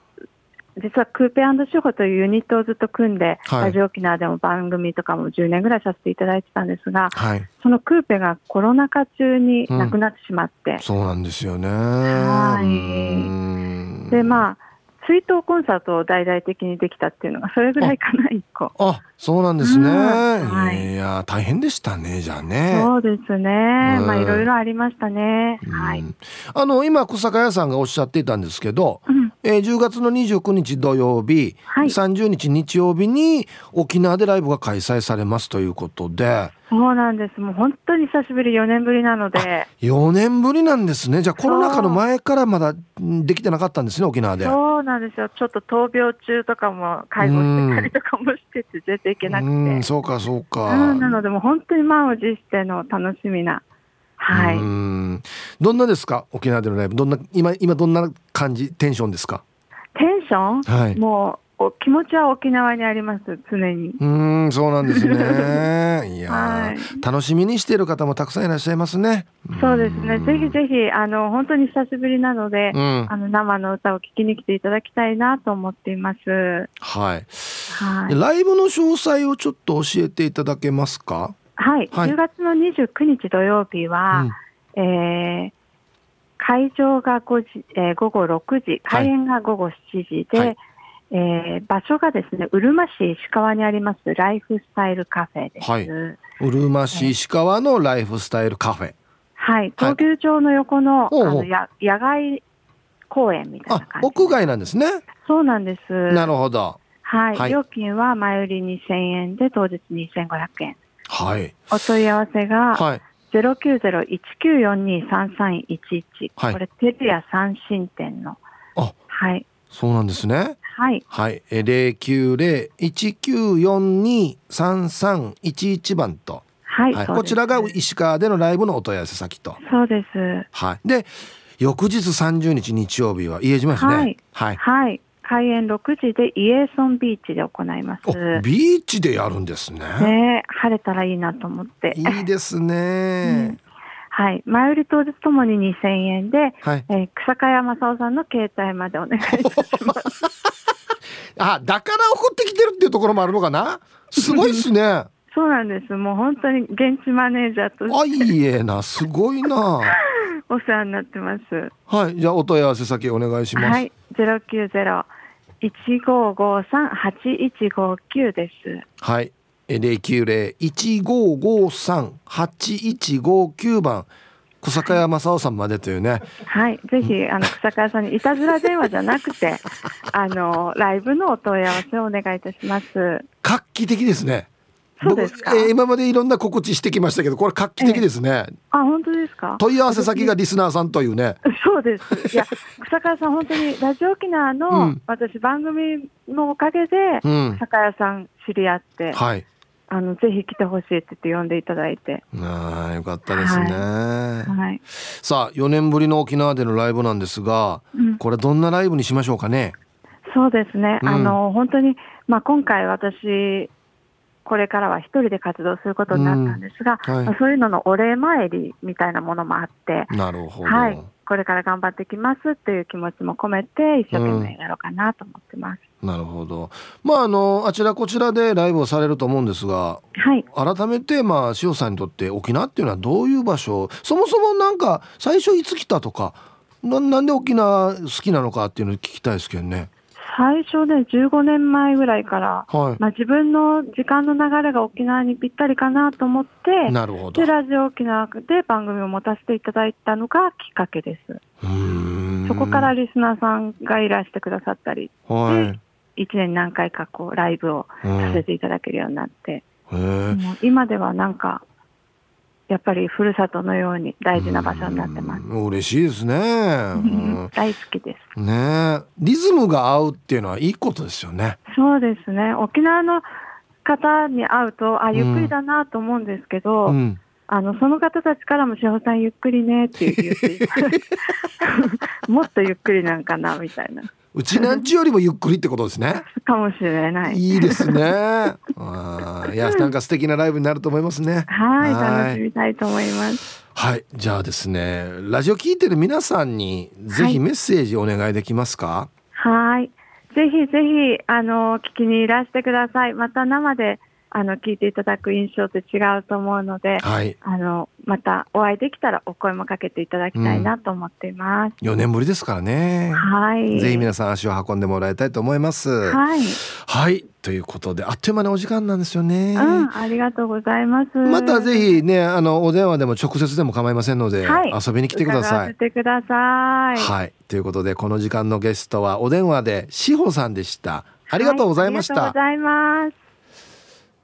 Speaker 3: 実はクーペシュホというユニットをずっと組んで、はい、ラジオ沖縄でも番組とかも10年ぐらいさせていただいてたんですが、はい、そのクーペがコロナ禍中に亡くなってしまって、うん、
Speaker 1: そうなんですよね。
Speaker 3: はい、でまあ追悼コンサートを大々的にできたっていうのがそれぐらいかな一個。
Speaker 1: あそうなんですね、はい、いや大変でしたねじゃあね。
Speaker 3: そうですね。まあいろいろありましたね。はい。
Speaker 1: あの今小坂屋さんがおっしゃっていたんですけど、うん、えー、10月の29日土曜日、はい、30日日曜日に沖縄でライブが開催されますということで
Speaker 3: そうなんです。もう本当に久しぶり、4年ぶりなので。
Speaker 1: 4年ぶりなんですね。じゃあコロナ禍の前からまだできてなかったんですね、沖縄で。
Speaker 3: そうなんですよ。ちょっと闘病中とかも介護してたりとかもしてて、出ていけなくて。
Speaker 1: そうか、そうか。
Speaker 3: なので、もう本当に満を持しての楽しみな。はい。
Speaker 1: どんなですか、沖縄でのライブ。どんな、今、今どんな感じ、テンションですか？
Speaker 3: テンション？はい。もう、お気持ちは沖縄にあります。常に。
Speaker 1: うんそうなんですね。いや、はい、楽しみにしている方もたくさんいらっしゃいますね。
Speaker 3: そうですね。ぜひぜひあの本当に久しぶりなので、うん、あの生の歌を聴きに来ていただきたいなと思っています。はい、
Speaker 1: はい、ライブの詳細をちょっと教えていただけますか？
Speaker 3: はい、はい、10月の29日土曜日は、うん、えー会場が5時、えー、午後6時、開演が午後7時で、はいえー、場所がですね、うるま市石川にありますライフスタイルカフェです。はい、う
Speaker 1: るま市石川のライフスタイルカフェ。
Speaker 3: はい、闘牛場の横の,、あのや野外公園みたいな感じ。
Speaker 1: 屋外なんですね。
Speaker 3: そうなんです。
Speaker 1: なるほど。
Speaker 3: はい、はい、料金は前売り2000円で当日2500円。
Speaker 1: はい。
Speaker 3: お問い合わせが、はい。090-1942-3311、はい、これテレア三新店のはい、
Speaker 1: そうなんですね
Speaker 3: はい。
Speaker 1: はい。え零九零一九四二三三一一番と。
Speaker 3: はい、はい、
Speaker 1: こちらが石川でのライブのお問い合わせ先と。
Speaker 3: そうです。
Speaker 1: はい。で、翌日三十日日曜日は家島ですね。
Speaker 3: はい。はい。はい、開演六時でイエーソンビーチで行います。
Speaker 1: ビーチでやるんですね。
Speaker 3: ね、晴れたらいいなと思って。
Speaker 1: いいですね。うん
Speaker 3: はい、前売り当日ともに2000円で、はい、えー、草加山正夫さんの携帯までお願いいたします。
Speaker 1: あだから送ってきてるっていうところもあるのかな？すごいっすね
Speaker 3: そうなんですもう本当に現地マネージャーとしてあ
Speaker 1: いいえなすごいな
Speaker 3: お世話になってます
Speaker 1: はいじゃあお問い合わせ先お願いしますはい
Speaker 3: ゼロ九ゼロ一五五三八一五九です
Speaker 1: はい零九零一五五三八一五九番小坂屋正夫さんまでというね。
Speaker 3: はい、ぜひあの小坂屋さんにいたずら電話じゃなくて、あのライブのお問い合わせをお願いいたします。
Speaker 1: 画期的ですね。
Speaker 3: そうですか、
Speaker 1: えー、今までいろんな告知してきましたけど、これ画期的ですね。えー、
Speaker 3: あ、本当ですか？
Speaker 1: 問い合わせ先がリスナーさんというね。
Speaker 3: そうです。いや、草川さん、本当にラジオ沖縄の、うん、私番組のおかげで、うん、草川さん知り合って。はい。あのぜひ来てほしいって言って呼んでいただいて
Speaker 1: あよかったですね、はい、はい、さあ4年ぶりの沖縄でのライブなんですが、うん、これどんなライブにしましょうかね？
Speaker 3: そうですね、うん、あの本当に、まあ、今回私これからは一人で活動することになったんですが、うんはい、まあ、そういうののお礼参りみたいなものもあって
Speaker 1: なるほど、
Speaker 3: はい、これから頑張ってきますっていう気持ちも込めて一生懸命やろうかなと思ってます。
Speaker 1: うん、なるほど。まああのあちらこちらでライブをされると思うんですが、
Speaker 3: はい、
Speaker 1: 改めてまあ塩さんにとって沖縄っていうのはどういう場所？そもそもなんか最初いつ来たとかななんで沖縄好きなのかっていうのを聞きたいですけどね。
Speaker 3: 最初で15年前ぐらいから、はい、まあ、自分の時間の流れが沖縄にぴったりかなと思って
Speaker 1: なるほど。
Speaker 3: でラジオ沖縄で番組を持たせていただいたのがきっかけです。そこからリスナーさんがいらしてくださったり、はい、1年何回かこうライブをさせていただけるようになって、今ではなんかやっぱりふるさとのように大事な場所になってます。
Speaker 1: 嬉しいですね。う
Speaker 3: ん、大好きです。
Speaker 1: ね、リズムが合うっていうのはいいことですよね。
Speaker 3: そうですね。沖縄の方に会うと、あ、ゆっくりだなと思うんですけど。うん、あのその方たちからも「志保さんゆっくりね」って言って もっとゆっくりなんかなみたいな
Speaker 1: うちなんちよりもゆっくりってことですね。
Speaker 3: かもしれない。
Speaker 1: いいですね。あいや、なんか素敵なライブになると思いますね。
Speaker 3: はい、楽しみたいと思います。
Speaker 1: はい、じゃあですね、ラジオ聞いてる皆さんにぜひメッセージお願いできますか？
Speaker 3: はい、ぜひぜひあの聞きにいらしてください。また生であの聞いていただく印象って違うと思うので、はい、あのまたお会いできたらお声もかけていただきたいなと思っています。
Speaker 1: うん、4年ぶりですからね。
Speaker 3: はい。
Speaker 1: ぜひ皆さん足を運んでもらいたいと思います。
Speaker 3: はい。
Speaker 1: はい。ということであっという間にお時間なんですよね。う
Speaker 3: ん、ありがとうございます。
Speaker 1: またぜひねあのお電話でも直接でも構いませんので、はい、遊びに来てください。
Speaker 3: てください。
Speaker 1: はい。ということでこの時間のゲストはお電話で志保さんでした。ありがとうございました。
Speaker 3: はい、ありがとうございます。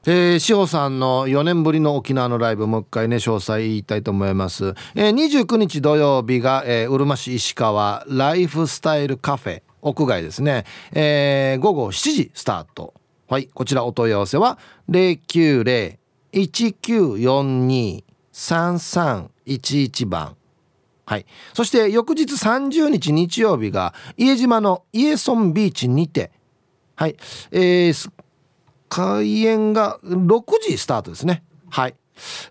Speaker 1: えー、志保さんの4年ぶりの沖縄のライブもう一回ね詳細言いたいと思います、えー、29日土曜日が、うるま市石川ライフスタイルカフェ屋外ですね、えー、午後7時スタート。はいこちらお問い合わせは090-1942-3311番。はい。そして翌日30日日曜日が家島のイエソンビーチにて。はい。えー、開演が6時スタートですね。はい。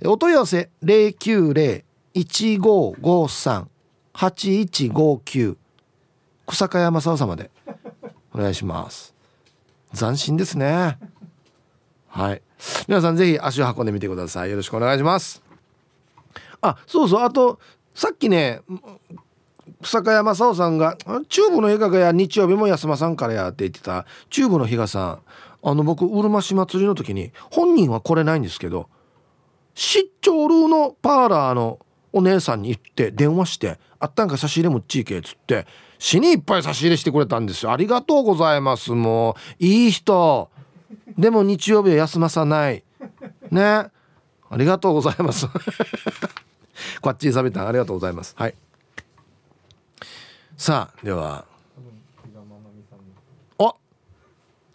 Speaker 1: お問い合わせ090-1553-8159草加山沢様でお願いします。斬新ですね。はい。皆さんぜひ足を運んでみてください。よろしくお願いします。あそうそう。あとさっきね草加山沢さんが「チューブの映画がや日曜日も安間さんからや」って言ってたチューブの日賀さん。あの僕うるま市祭りの時に本人は来れないんですけど出張ルーのパーラーのお姉さんに行って電話して「あったんか差し入れもっちいけ」っつって死にいっぱい差し入れしてくれたんですよ。ありがとうございますもう。いい人。でも日曜日は休まさない。ね。ありがとうございます。こっちサビタンありがとうございます。はい。さあでは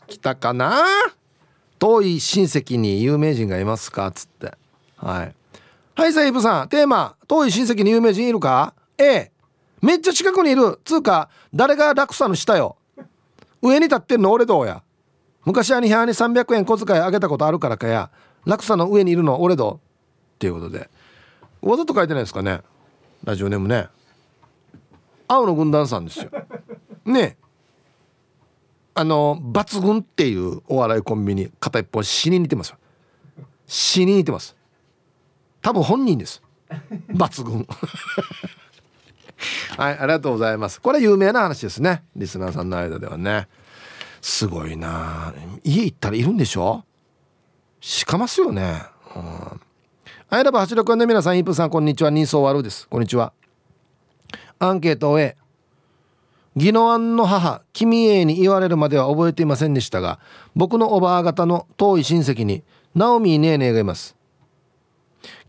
Speaker 1: 来たかな？遠い親戚に有名人がいますか？つって。はい。はいさイブさん。テーマ。遠い親戚に有名人いるか？A めっちゃ近くにいる。つうか誰が落差の下よ？上に立ってるの俺どうや。昔は2部に300円小遣いあげたことあるからかや。落差の上にいるの俺どうっていうことで。わざと書いてないですかね？ラジオネームね。青の軍団さんですよ。ねあの抜群っていうお笑いコンビニ片一方死に似てますよ。死に似てます。多分本人です。抜群。はいありがとうございます。これ有名な話ですね。リスナーさんの間ではね。すごいな。家行ったらいるんでしょ？しかますよね。うん。アイラブ86の皆さんイープさんこんにちは。人相悪です。こんにちは。アンケートを A 宜野湾の母君へに言われるまでは覚えていませんでしたが僕のおばあ方の遠い親戚にナオミーネーネーがいます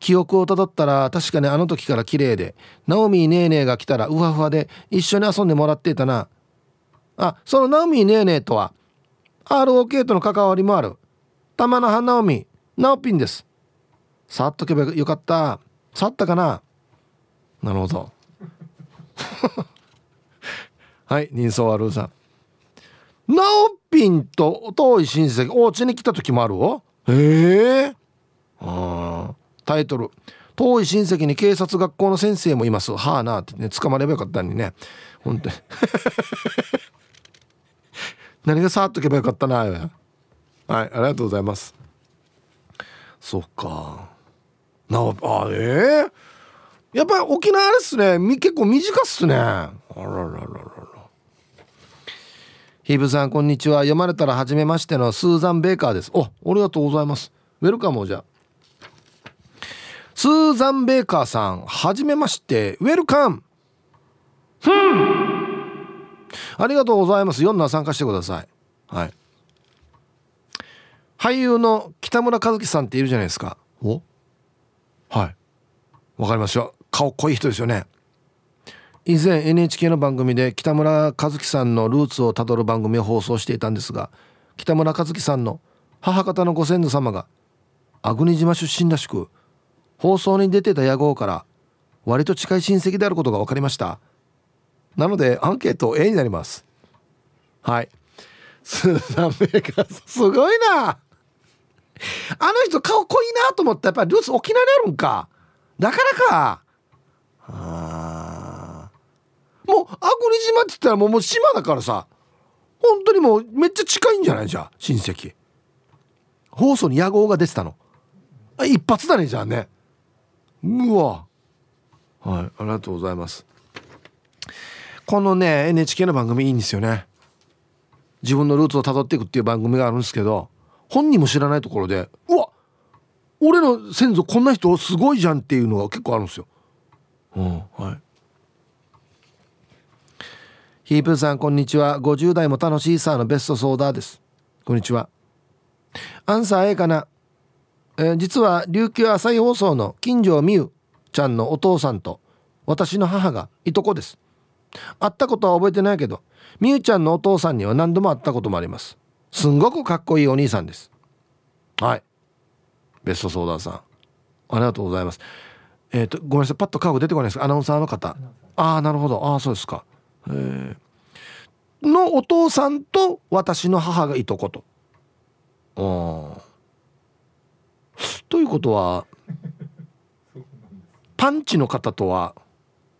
Speaker 1: 記憶をたどったら確かにあの時から綺麗でナオミーネーネーが来たらウハフハで一緒に遊んでもらっていたなあそのナオミーネーネーとは ROK との関わりもある。玉那覇ナオミナオピンです触っとけばよかった。触ったかななるほど。はい人相悪さん。ナオピンと遠い親戚お家に来た時もあるわ。へえ。タイトル。遠い親戚に警察学校の先生もいます。はあなってね捕まればよかったのにね。本当に。何が触っとけばよかったなは。いありがとうございます。そっか。なあええー、やっぱり沖縄ですね。結構短っすね。あららららら。ヒブさんこんにちは。読まれたら初めましてのスーザン・ベーカーです。おありがとうございます。ウェルカムじゃスーザン・ベーカーさんはじめまして。ウェルカム。ふん。ありがとうございます。4な参加してください。はい。俳優の北村和樹さんっているじゃないですか。お？はい。わかりますよ。顔濃い人ですよね。以前 NHK の番組で北村和樹さんのルーツをたどる番組を放送していたんですが北村和樹さんの母方のご先祖様が粟国島出身らしく放送に出てた野号から割と近い親戚であることが分かりました。なのでアンケート A になります。はい。スーザン・ベーカーすごいな！あの人顔濃いなと思ったやっぱりルーツ沖縄にあるんか。だからか。ああもう粟国島って言ったらもうもう島だからさ。本当にもうめっちゃ近いんじゃない？じゃあ親戚。放送に野号が出てたの。一発だねじゃあね。うわ。はいありがとうございます。このね NHK の番組いいんですよね。自分のルーツをたどっていくっていう番組があるんですけど本人も知らないところでうわ俺の先祖こんな人すごいじゃんっていうのが結構あるんですよ。うん、はい。ヒープーさんこんにちは。50代も楽しいさーのベストソーダーです。こんにちは。アンサー A かな、えー、実は琉球朝日放送の金城美優ちゃんのお父さんと私の母がいとこです。会ったことは覚えてないけど美優ちゃんのお父さんには何度も会ったこともあります。すんごくかっこいいお兄さんです。はい。ベストソーダーさん。ありがとうございます。えっ、ー、とごめんなさい。パッと顔出てこないです。アナウンサーの方。ああなるほど。ああそうですか、のお父さんと私の母がいとこと。あということは パンチの方とは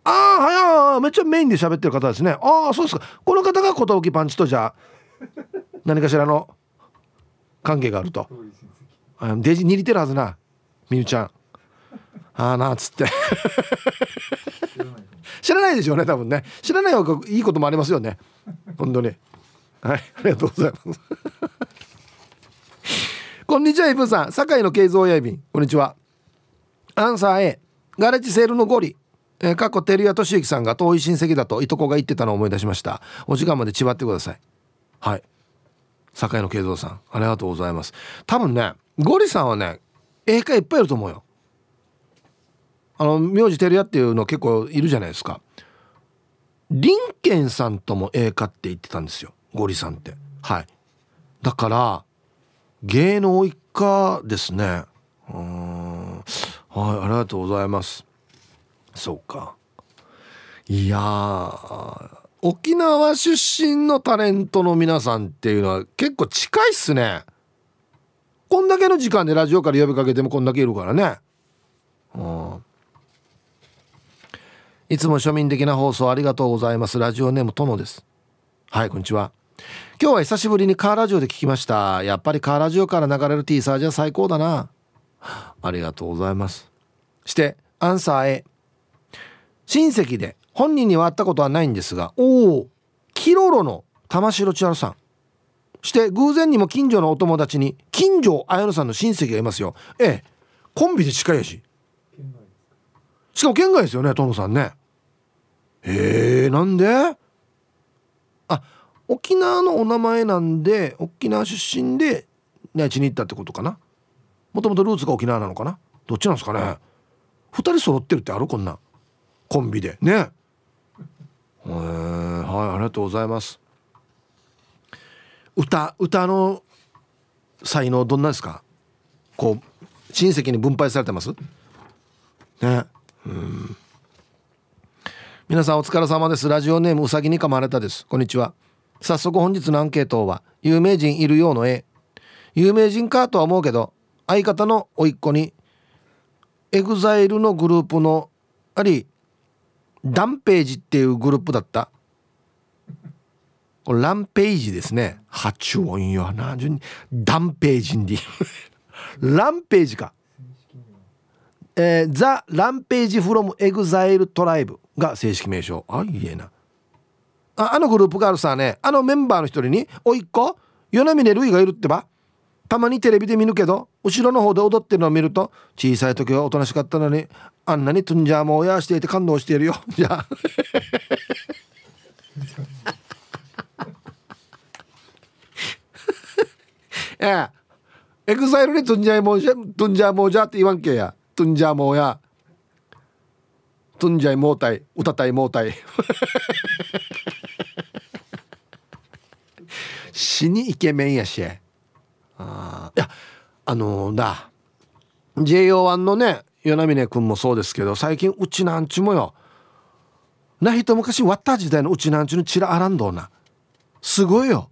Speaker 1: ああはいめっちゃメインで喋ってる方ですね。ああそうですか。この方が寿パンチとじゃあ 何かしらの関係があると。デジに似てるはずなみゆちゃんああなっつって。知らないでしょうね多分ね。知らない方がいいこともありますよね。本当に。はいありがとうございます。こんにちはイブさん。堺の慶三親便こんにちは。アンサー A ガレッジセールのゴリ。えー、過去照屋俊之さんが遠い親戚だといとこが言ってたのを思い出しました。お時間までちばってください。はい。堺の慶三さんありがとうございます。多分ねゴリさんはね絵家いっぱいいると思うよ。あの名字照屋っていうの結構いるじゃないですか。林健さんとも絵家って言ってたんですよゴリさんって。はい。だから芸能一家ですね。うん。はいありがとうございます。そうか。いや沖縄出身のタレントの皆さんっていうのは結構近いっすね。こんだけの時間でラジオから呼びかけてもこんだけいるからね。うん。いつも庶民的な放送ありがとうございます。ラジオネーム殿です。はいこんにちは。今日は久しぶりにカーラジオで聞きました。やっぱりカーラジオから流れる T サージは最高だな。ありがとうございます。してアンサー A 親戚で本人には会ったことはないんですがおおキロロの玉城千春さん。して偶然にも近所のお友達に近所綾乃さんの親戚がいますよ。ええコンビで近いやし。しかも県外ですよね殿さんね。へえなんで？あ沖縄のお名前なんで沖縄出身で内地に行ったってことかな？もともとルーツが沖縄なのかな？どっちなんですかね？2人揃ってるってある？こんなコンビで。ね。えはいありがとうございます。歌歌の才能どんなですか？こう親戚に分配されてます？ね。うん。皆さんお疲れ様です。ラジオネームうさぎに噛まれたです。こんにちは。早速本日のアンケートは有名人いるようの絵。有名人かとは思うけど相方の甥っ子にエグザイルのグループのありダンページっていうグループだった。これランページですね。発音よな。ダンページに RAMPAGEか。えー、 THE RAMPAGE from EXILE TRIBE。が正式名称。あいいえな。ああのグループがあるさね。あのメンバーの一人に「おいっ子？与那嶺るいがいるってば？たまにテレビで見るけど後ろの方で踊ってるのを見ると小さい時はおとなしかったのにあんなにトゥンジャーも親していて感動しているよ。じゃあ。ええ。エグザイルにトゥンジャーもじゃトゥンジャーもじゃって言わんけや。トゥンジャーもや。トゥンジャーもうたい歌たいもうたい。死にイケメンやし。あいやあのー、だ JO1 のね与那嶺君もそうですけど最近うちなんちもよなひと昔割った時代のうちなんちのチラアランドな。すごいよ。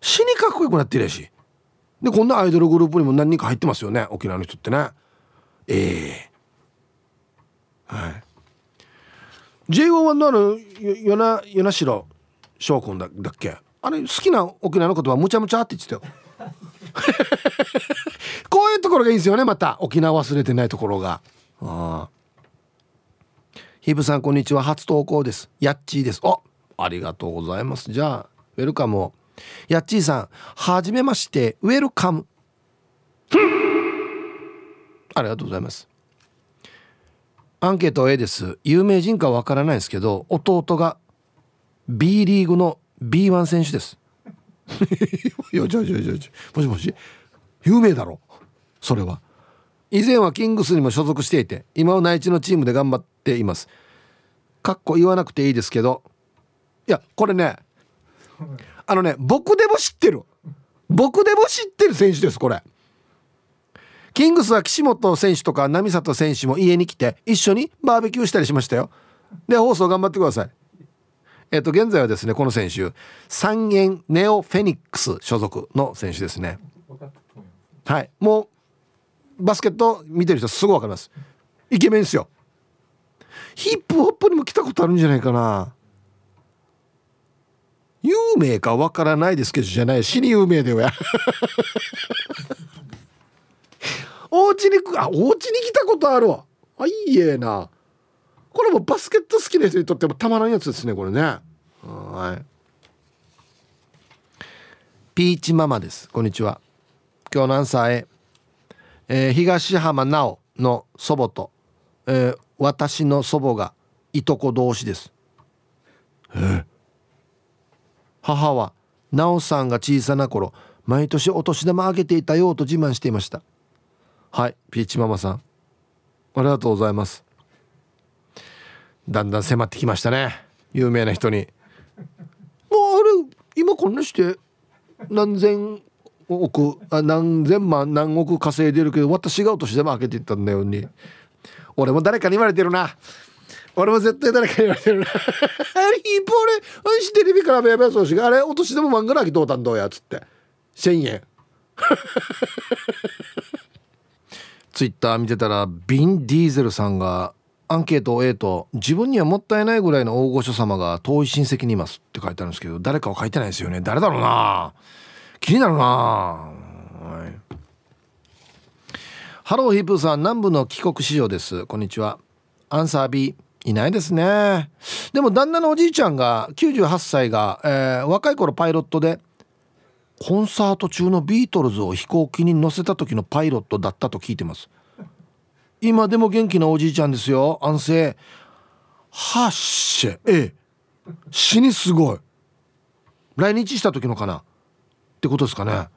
Speaker 1: 死にかっこよくなってるやし。でこんなアイドルグループにも何人か入ってますよね沖縄の人ってね。ええ。ー、はい。JO1 のあの与那与那城翔くんだだっけ？あれ好きな沖縄の言葉むちゃむちゃって言ってたよ。こういうところがいいんですよねまた。沖縄忘れてないところが。あヒブさんこんにちは。初投稿です。やっちーです。あありがとうございます。じゃあウェルカムを。やっちーさんはじめまして。ウェルカム。ありがとうございます。アンケート A です。有名人かわからないですけど弟が B リーグの B1 選手です。いやじゃじゃじゃじゃもしもし？有名だろ？それは。以前はキングスにも所属していて今は内地のチームで頑張っています。かっこ言わなくていいですけどいやこれねあのね僕でも知ってる。僕でも知ってる選手ですこれ。キングスは岸本選手とか波里選手も家に来て一緒にバーベキューしたりしましたよ。で放送頑張ってください。えっと現在はですねこの選手三円ネオフェニックス所属の選手ですね。はい。もうバスケット見てる人すぐ分かります。イケメンですよ。ヒップホップにも来たことあるんじゃないかな。有名かわからないですけどじゃない。死に有名だよやお家にあお家に来たことあるわ。あいいえな。これもバスケット好きな人にとってもたまらんやつですねこれね。はい。ピーチママです。こんにちは。今日のアンサーへ、えー、東浜直の祖母と、えー、私の祖母がいとこ同士です。え母は直さんが小さな頃毎年お年玉あげていたよと自慢していました。はいピーチママさん。ありがとうございます。だんだん迫ってきましたね。有名な人に。もうあれ今こんなして何千億あ何千万何億稼いでるけど私がお年玉開けていったんだよに。俺も誰かに言われてるな。俺も絶対誰かに言われてるな。あれ一方俺あしテレビからべやべやそうしあれお年玉漫画らきどうたんどうやっつって。1000円。ツイッター見てたらビン・ディーゼルさんがアンケートを A と自分にはもったいないぐらいの大御所様が遠い親戚にいますって書いてあるんですけど誰かは書いてないですよね。誰だろうな。気になるな、はい、ハローヒープーさん南部の帰国子女です。こんにちは。アンサー B いないですね。でも旦那のおじいちゃんが98歳が、えー、若い頃パイロットでコンサート中のビートルズを飛行機に乗せた時のパイロットだったと聞いてます。今でも元気なおじいちゃんですよ。安静。はっしゃ。ええ。死にすごい。来日した時のかな？ってことですかね。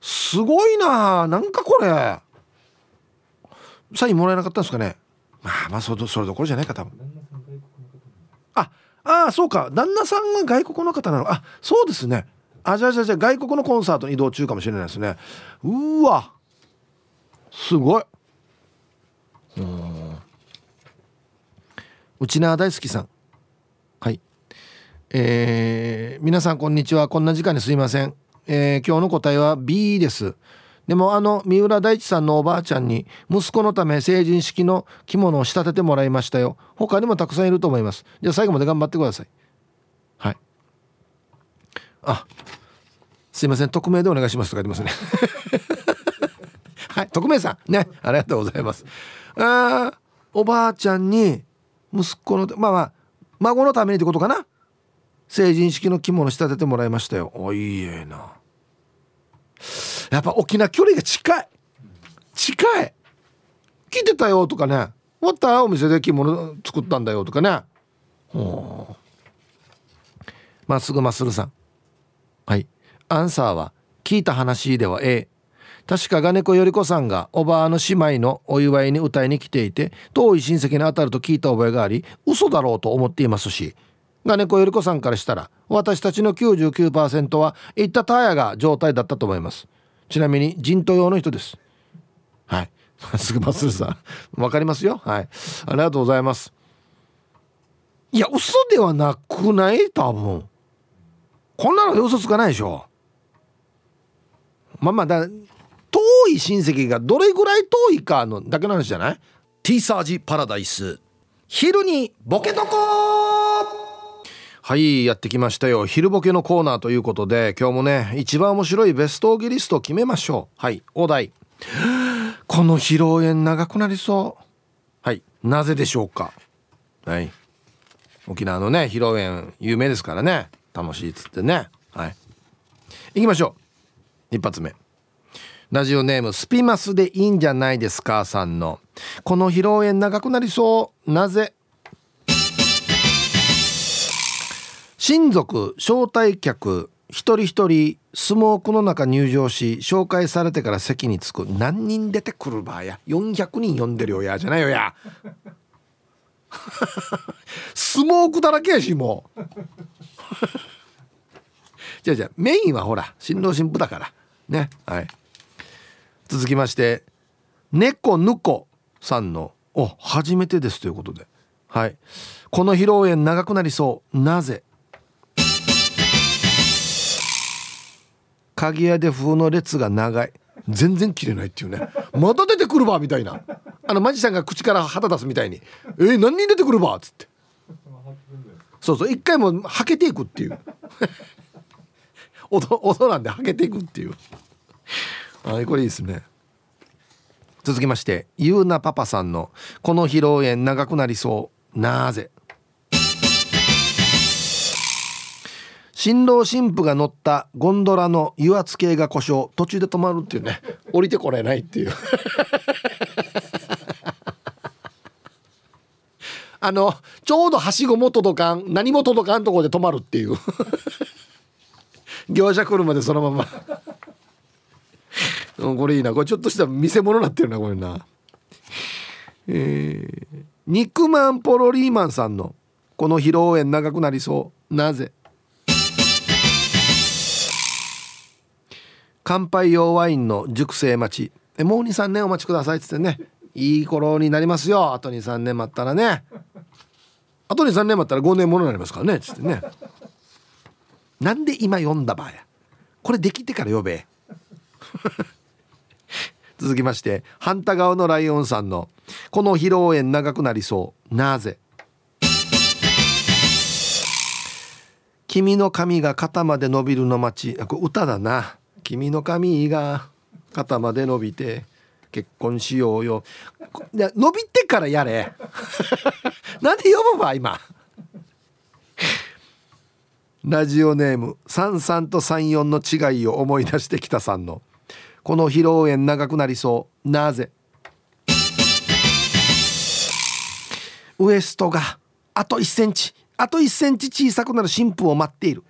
Speaker 1: すごいな。なんかこれ。サインもらえなかったんですかね？まあまあそれそれどころじゃないか多分。ああそうか。旦那さんが外国の方なの。あそうですね。あじゃあじゃあじゃあ外国のコンサートに移動中かもしれないですね。うわ。すごい。うん。内縄大好きさん。はい。えー、皆さんこんにちは。こんな時間にすいません、えー、今日の答えは B です。でもあの三浦大知さんのおばあちゃんに息子のため成人式の着物を仕立ててもらいましたよ。他にもたくさんいると思います。じゃあ最後まで頑張ってください。あすいません匿名でお願いしますとか言ってますね。はい。匿名さん。ね。ありがとうございます。あおばあちゃんに息子のまあまあ孫のためにってことかな？成人式の着物仕立ててもらいましたよ。おいいえな。やっぱ沖縄距離が近い。近い。来てたよとかね。終わったお店で着物作ったんだよとかね。ほまっすぐまっすぐさんはい。アンサーは聞いた話では A 確か金子より子さんがおばあの姉妹のお祝いに歌いに来ていて遠い親戚に当たると聞いた覚えがあり嘘だろうと思っていますし金子より子さんからしたら私たちの99%は行ったタヤが状態だったと思います。ちなみに人頭用の人です。はい。すぐマスルさんわかりますよ。はい。ありがとうございます。いや嘘ではなくない？多分。こんなので嘘つかないでしょ。まあまあだ遠い親戚がどれぐらい遠いかのだけの話じゃない？ティーサージパラダイス。昼にボケとこはいやってきましたよ。昼ボケのコーナーということで今日もね一番面白いベストオギリストを決めましょう。はいお題。この披露宴長くなりそう。はいなぜでしょうか。はい。沖縄のね披露宴有名ですからね。楽しいっつってね。はい。行きましょう。一発目。ラジオネームスピマスでいいんじゃないですかさんの。この披露宴長くなりそう。なぜ？親族招待客一人一人スモークの中入場し紹介されてから席に着く。何人出てくる場合や400人呼んでるよやじゃないよや。スモークだらけやしもう。じゃあじゃあメインはほら新郎新婦だから。ねはい。続きまして猫ぬこさんの「お初めてです」ということで。はい。この披露宴長くなりそう。なぜ？鍵屋で風の列が長い。全然切れないっていうね。また出てくるばみたいな。あのマジシャンが口から肌出すみたいに「えー、何人出てくるば」っつって。そうそう一回もはけていくっていう。音音なんではけていくっていう。はいこれいいですね。続きましてゆうなパパさんの「この披露宴長くなりそう。なぜ?」新郎新婦が乗ったゴンドラの油圧計が故障。途中で止まるっていうね。降りてこれないっていう。あのちょうどはしごも届かん何も届かんとこで止まるっていう。業者来るまでそのまま。うんこれいいな。これちょっとした見せ物になってるなこれな。えー、肉まんポロリーマンさんのこの披露宴長くなりそう。なぜ？乾杯用ワインの熟成待ち。えもう23年お待ちくださいっつってね。いい頃になりますよ。あと23年待ったらね。あと23年待ったら5年ものになりますからね。っつってね。なんで今読んだ場合や。これできてから呼べ。続きまして反対側のライオンさんの「この披露宴長くなりそう。なぜ?」君の髪が肩まで伸びるの待ち。あこれ歌だな。君の髪が肩まで伸びて。結婚しようよ。伸びてからやれ。なんで呼ぶわ今？ラジオネーム33と34の違いを思い出してきたさんの。この披露宴長くなりそう。なぜ？ウエストがあと1センチ。あと1センチ小さくなる新婦を待っている。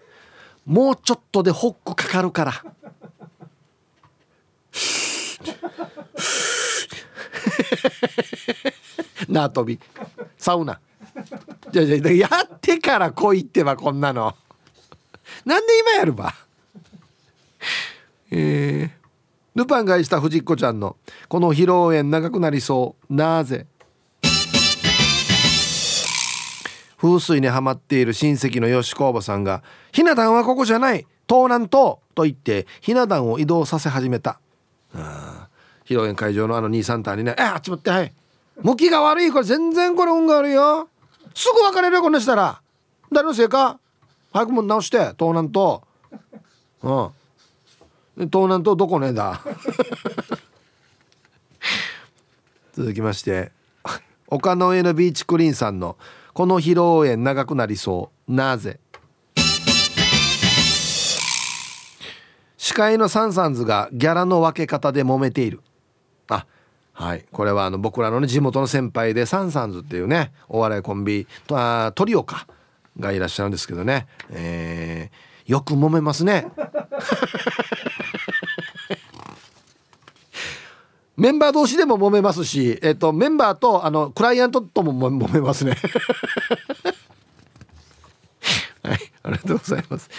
Speaker 1: もうちょっとでホックかかるから。縄跳び。サウナ。じゃじゃやってから来いってばこんなの。なんで今やるば？えー、ルパンがした藤子ちゃんのこの披露宴長くなりそう。なぜ？風水にはまっている親戚の吉子おばさんが「ひな壇はここじゃない。東南東」と言ってひな壇を移動させ始めた。あ披露宴会場のあの兄さんたにね「えあっち待ってはい。向きが悪い。これ全然これ運が悪いよ。すぐ別れるよこんなしたら。誰のせいか?早くも直して東南東うん。東南東どこねだ 続きまして 丘の上のビーチクリーンさんのこの披露宴長くなりそう。なぜ?司会のサンサンズがギャラの分け方で揉めている。あはい。これはあの僕らの、ね、地元の先輩でサンサンズっていうねお笑いコンビあトリオかがいらっしゃるんですけどね、えー、よく揉めますね。メンバー同士でも揉めますし、えっと、メンバーとあのクライアントとも揉めますね。はい。ありがとうございます、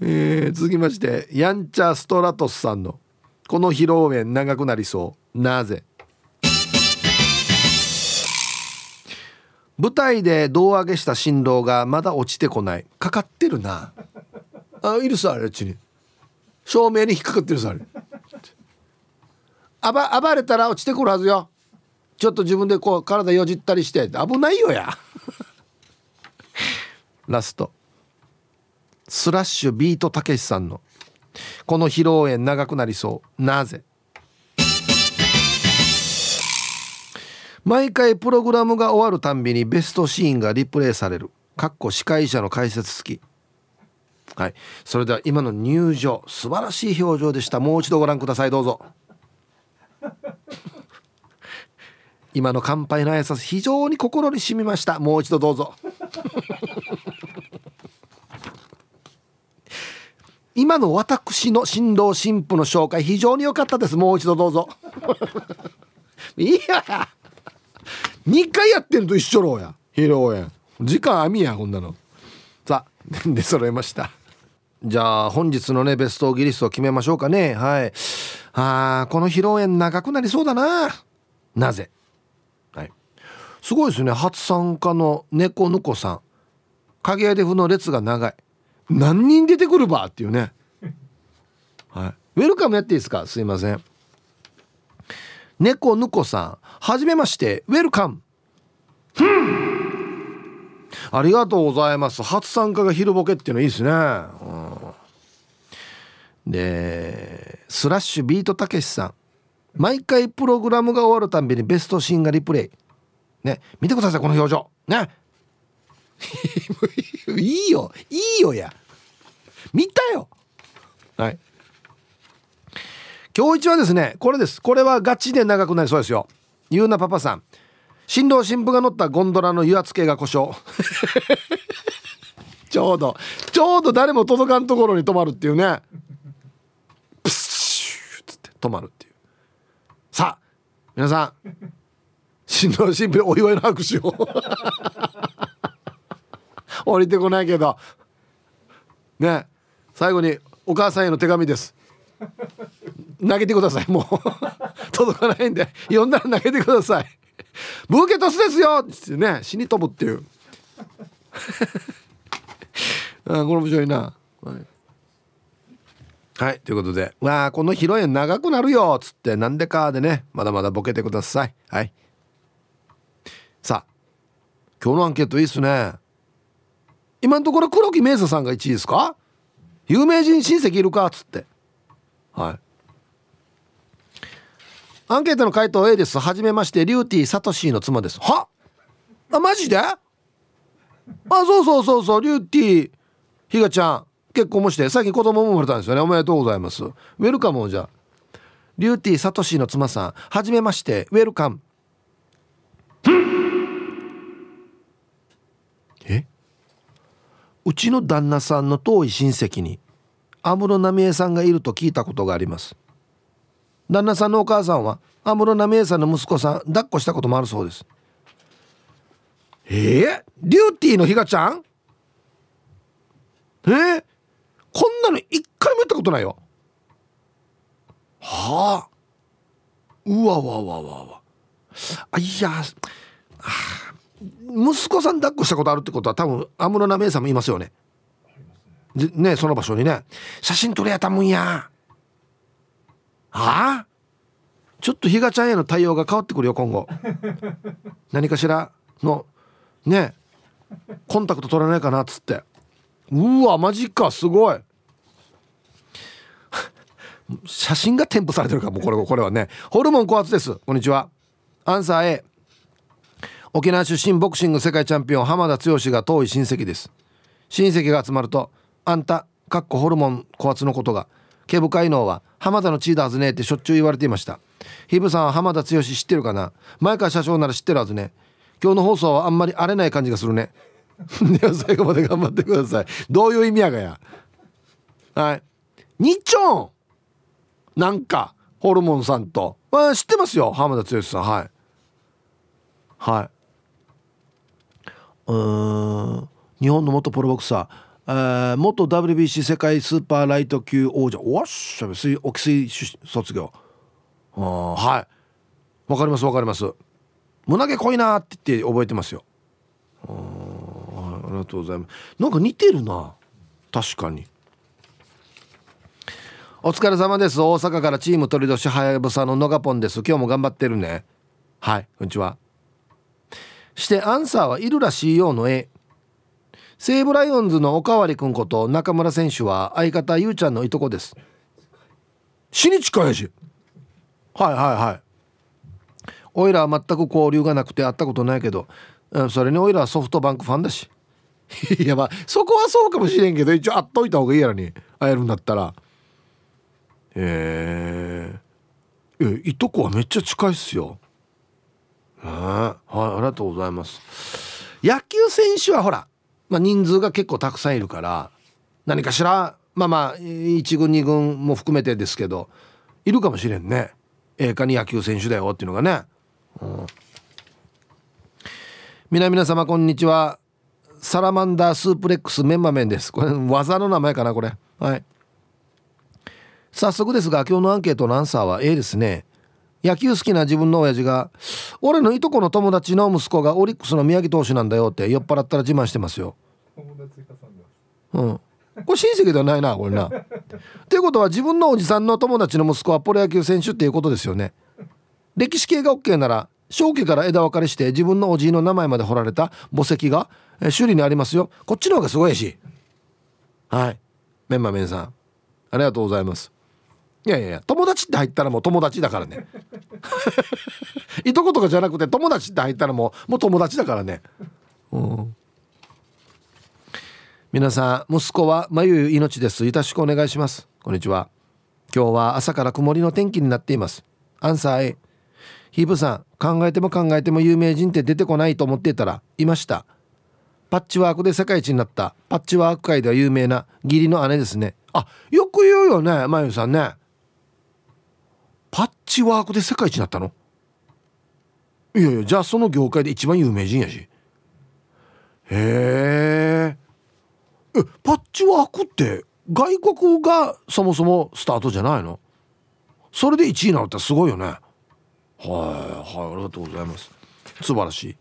Speaker 1: えー、続きましてヤンチャストラトスさんの「この披露宴長くなりそう。なぜ?」舞台で胴上げした新郎がまだ落ちてこない。かかってるな。あいるさあれっちに。照明に引っかかってるさあれ。暴暴れたら落ちてくるはずよ。ちょっと自分でこう体よじったりして。危ないよや。ラスト。スラッシュビートたけしさんの「この披露宴長くなりそう。なぜ?」毎回プログラムが終わるたんびにベストシーンがリプレイされる。かっこ司会者の解説付き。はい。それでは今の入場。素晴らしい表情でした。もう一度ご覧ください。どうぞ。今の乾杯の挨拶非常に心に染みました。もう一度どうぞ。今の私の新郎新婦の紹介非常に良かったです。もう一度どうぞ。いや2回やってると一緒ろうや。披露宴。時間網やこんなの。さあ で揃えました。じゃあ本日のねベストギリストを決めましょうかね。はい。あこの披露宴長くなりそうだな。なぜ？はい。すごいですね。初参加の猫ぬこさん。影屋でふの列が長い何人出てくるばっていうね。はい。ウェルカムやっていいですか？すいません。猫ぬこさん。はじめまして。ウェルカム。ありがとうございます。初参加が昼ボケっていうのいいですね、うん、でスラッシュビートたけしさん。毎回プログラムが終わるたんびにベストシーンがリプレイ。ね。見てくださいこの表情。ね。いいよ。いいよや。見たよ。はい。今日一はですねこれです。これはガチで長くなりそうですよ。ゆうなパパさん。新郎新婦が乗ったゴンドラの油圧系が故障。ちょうど。ちょうど誰も届かんところに止まるっていうね。プシューつって止まるっていう。さあ皆さん。新郎新婦お祝いの拍手を。降りてこないけど。ね。最後にお母さんへの手紙です。投げてくださいもう。届かないんで。呼んだら投げてください。ブーケトスですよ！ってね死に飛ぶっていう。あこれ面白いな。はい、はい、ということで「わあこの披露宴長くなるよ」っつってなんでかでねまだまだボケてください。はい。さあ今日のアンケートいいっすね。今のところ黒木メイサさんが1位ですか？有名人親戚いるかっつって。はい。アンケートの回答 A です。はじめましてリューティーサトシーの妻です。は？あマジで？あそうそうそうそう。リューティーひがちゃん結婚もして最近子供も生まれたんですよね。おめでとうございます。ウェルカムじゃリューティーサトシーの妻さんはじめまして。ウェルカム。え？うちの旦那さんの遠い親戚に安室奈美恵さんがいると聞いたことがあります。旦那さんのお母さんは安室奈美恵さんの息子さん抱っこしたこともあるそうです。えー、リューティーのひがちゃん？えー、こんなの一回もやったことないよ。はあ。うわわわわわ。あいやあ息子さん抱っこしたことあるってことは多分安室奈美恵さんもいますよね。ねその場所にね。写真撮れやたもんや。ああ？ちょっと比嘉ちゃんへの対応が変わってくるよ今後。何かしら？のね。コンタクト取らないかなっつって。うわマジかすごい。写真が添付されてるかもうこれこれはね。ホルモン高圧です。こんにちは。アンサー A 沖縄出身ボクシング世界チャンピオン浜田剛が遠い親戚です。親戚が集まるとあんたかっこホルモン高圧のことが毛深いのは浜田の地位だはずねってしょっちゅう言われていました。ヒブさんは浜田剛知ってるかな？前川社長なら知ってるはずね。今日の放送はあんまり荒れない感じがするね。では最後まで頑張ってください。どういう意味やがや。はい。日朝なんかホルモンさんと、まあ、知ってますよ浜田剛さん。はい。はい。日本の元プロボクサー、えー、元 WBC 世界スーパーライト級王者。おっしゃ水沖水卒業。あはい。わかりますわかります。胸毛濃いなって言って覚えてますよ。あありがとうございます。なんか似てるな。確かに。お疲れ様です。大阪からチーム鳥年はやぶさののがぽんです。今日も頑張ってるね。はいこんにちは。してアンサーはいるらしいようの絵西武ライオンズのおかわりくんこと中村選手は相方ゆうちゃんのいとこです。死に近いし。はいはいはい。おいらは全く交流がなくて会ったことないけどそれにおいらはソフトバンクファンだし。いやまあそこはそうかもしれんけど一応会っといた方がいいやらに会えるんだったら。へえー、いとこはめっちゃ近いっすよ。はい。ありがとうございます。野球選手はほら、まあ、人数が結構たくさんいるから何かしらまあまあ1軍2軍も含めてですけどいるかもしれんね。ええかに野球選手だよっていうのがね、うん、皆々様こんにちは。サラマンダースープレックスメンマメンです。これ技の名前かなこれ。はい。早速ですが今日のアンケートのアンサーは A ですね。野球好きな自分の親父が俺のいとこの友達の息子がオリックスの宮城投手なんだよって酔っ払ったら自慢してますよ。うん。これ親戚ではないなこれな。っていうことは自分のおじさんの友達の息子はプロ野球選手っていうことですよね。歴史系が OK なら正家から枝分かれして自分のおじいの名前まで彫られた墓石が首里にありますよ。こっちの方がすごいし。はい。メンマメンさんありがとうございますいやいや友達って入ったらもう友達だからね。いとことかじゃなくて友達って入ったらもうもう友達だからね。うん。皆さん息子は眉命です。よろしくお願いします。こんにちは。今日は朝から曇りの天気になっています。アンサー A ヒープさん考えても考えても有名人って出てこないと思っていたらいました。パッチワークで世界一になった。パッチワーク界では有名な義理の姉ですね。あよく言うよねまゆさんね。パッチワークで世界一になったの？いやいやじゃあその業界で一番有名人やし。へえパッチワークって外国がそもそもスタートじゃないの？それで1位になるってすごいよね。はいはいありがとうございます。素晴らしい。